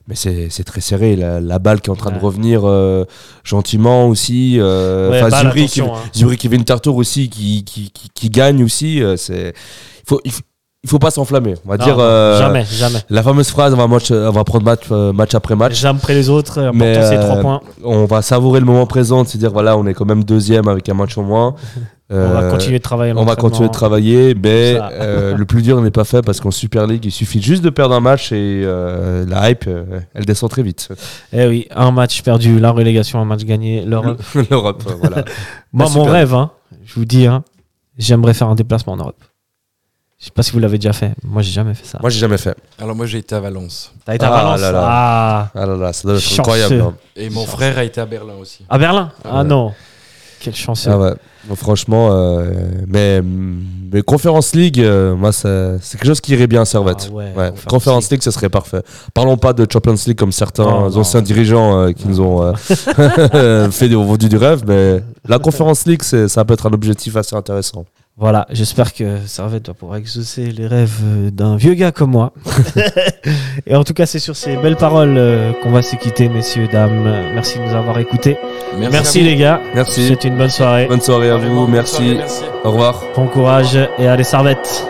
Mais c'est c'est très serré, la, la balle qui est en train de revenir euh, gentiment aussi. euh, Ouais, Zurich, hein. Zurich et Winterthur aussi qui, qui, qui, qui gagnent aussi. euh, c'est il faut, il faut il faut pas s'enflammer. On va Non, dire euh, jamais, jamais. la fameuse phrase on va, match, on va prendre match, euh, match après match. J'aime après les autres. Important, Mais, c'est euh, 3 points. On va savourer le moment présent, de se dire voilà, on est quand même deuxième avec un match en moins. on va Euh, continuer de travailler. on va continuer de travailler, mais euh, le plus dur n'est pas fait parce qu'en Super League, il suffit juste de perdre un match et euh, la hype, euh, elle descend très vite. Eh oui, un match perdu, la relégation, un match gagné, l'Europe. L'Europe, euh, voilà. Moi, mon rêve, hein, je vous dis, hein, j'aimerais faire un déplacement en Europe. Je sais pas si vous l'avez déjà fait. Moi, j'ai jamais fait ça. Moi, j'ai jamais fait. Alors moi j'ai été à Valence. T'as été à Ah Valence là là. Ah, Ah là là, ça doit être Chanceux. incroyable. hein. Et mon frère a été à Berlin aussi. à Berlin Ah Ouais. non. Quelle chance. Ah ouais. Bon, franchement, euh, mais, mais Conference League, euh, moi, ça- c'est quelque chose qui irait bien à Servette. Ah ouais, Ouais, Conference Conference League, ça serait parfait. Parlons pas de Champions League comme certains Non, non. anciens dirigeants euh, qui nous ont euh, fait des vendu du rêve, mais la Conference League, c'est- ça peut être un objectif assez intéressant. Voilà, j'espère que Servette va pouvoir exaucer les rêves d'un vieux gars comme moi. Et en tout cas, c'est sur ces belles paroles euh, qu'on va se quitter, messieurs, dames. Merci de nous avoir écoutés. Merci, vous. les gars. Merci. C'est une bonne soirée. Bonne soirée à vous, merci. soirée, merci. Au revoir. Bon courage et allez, Servette.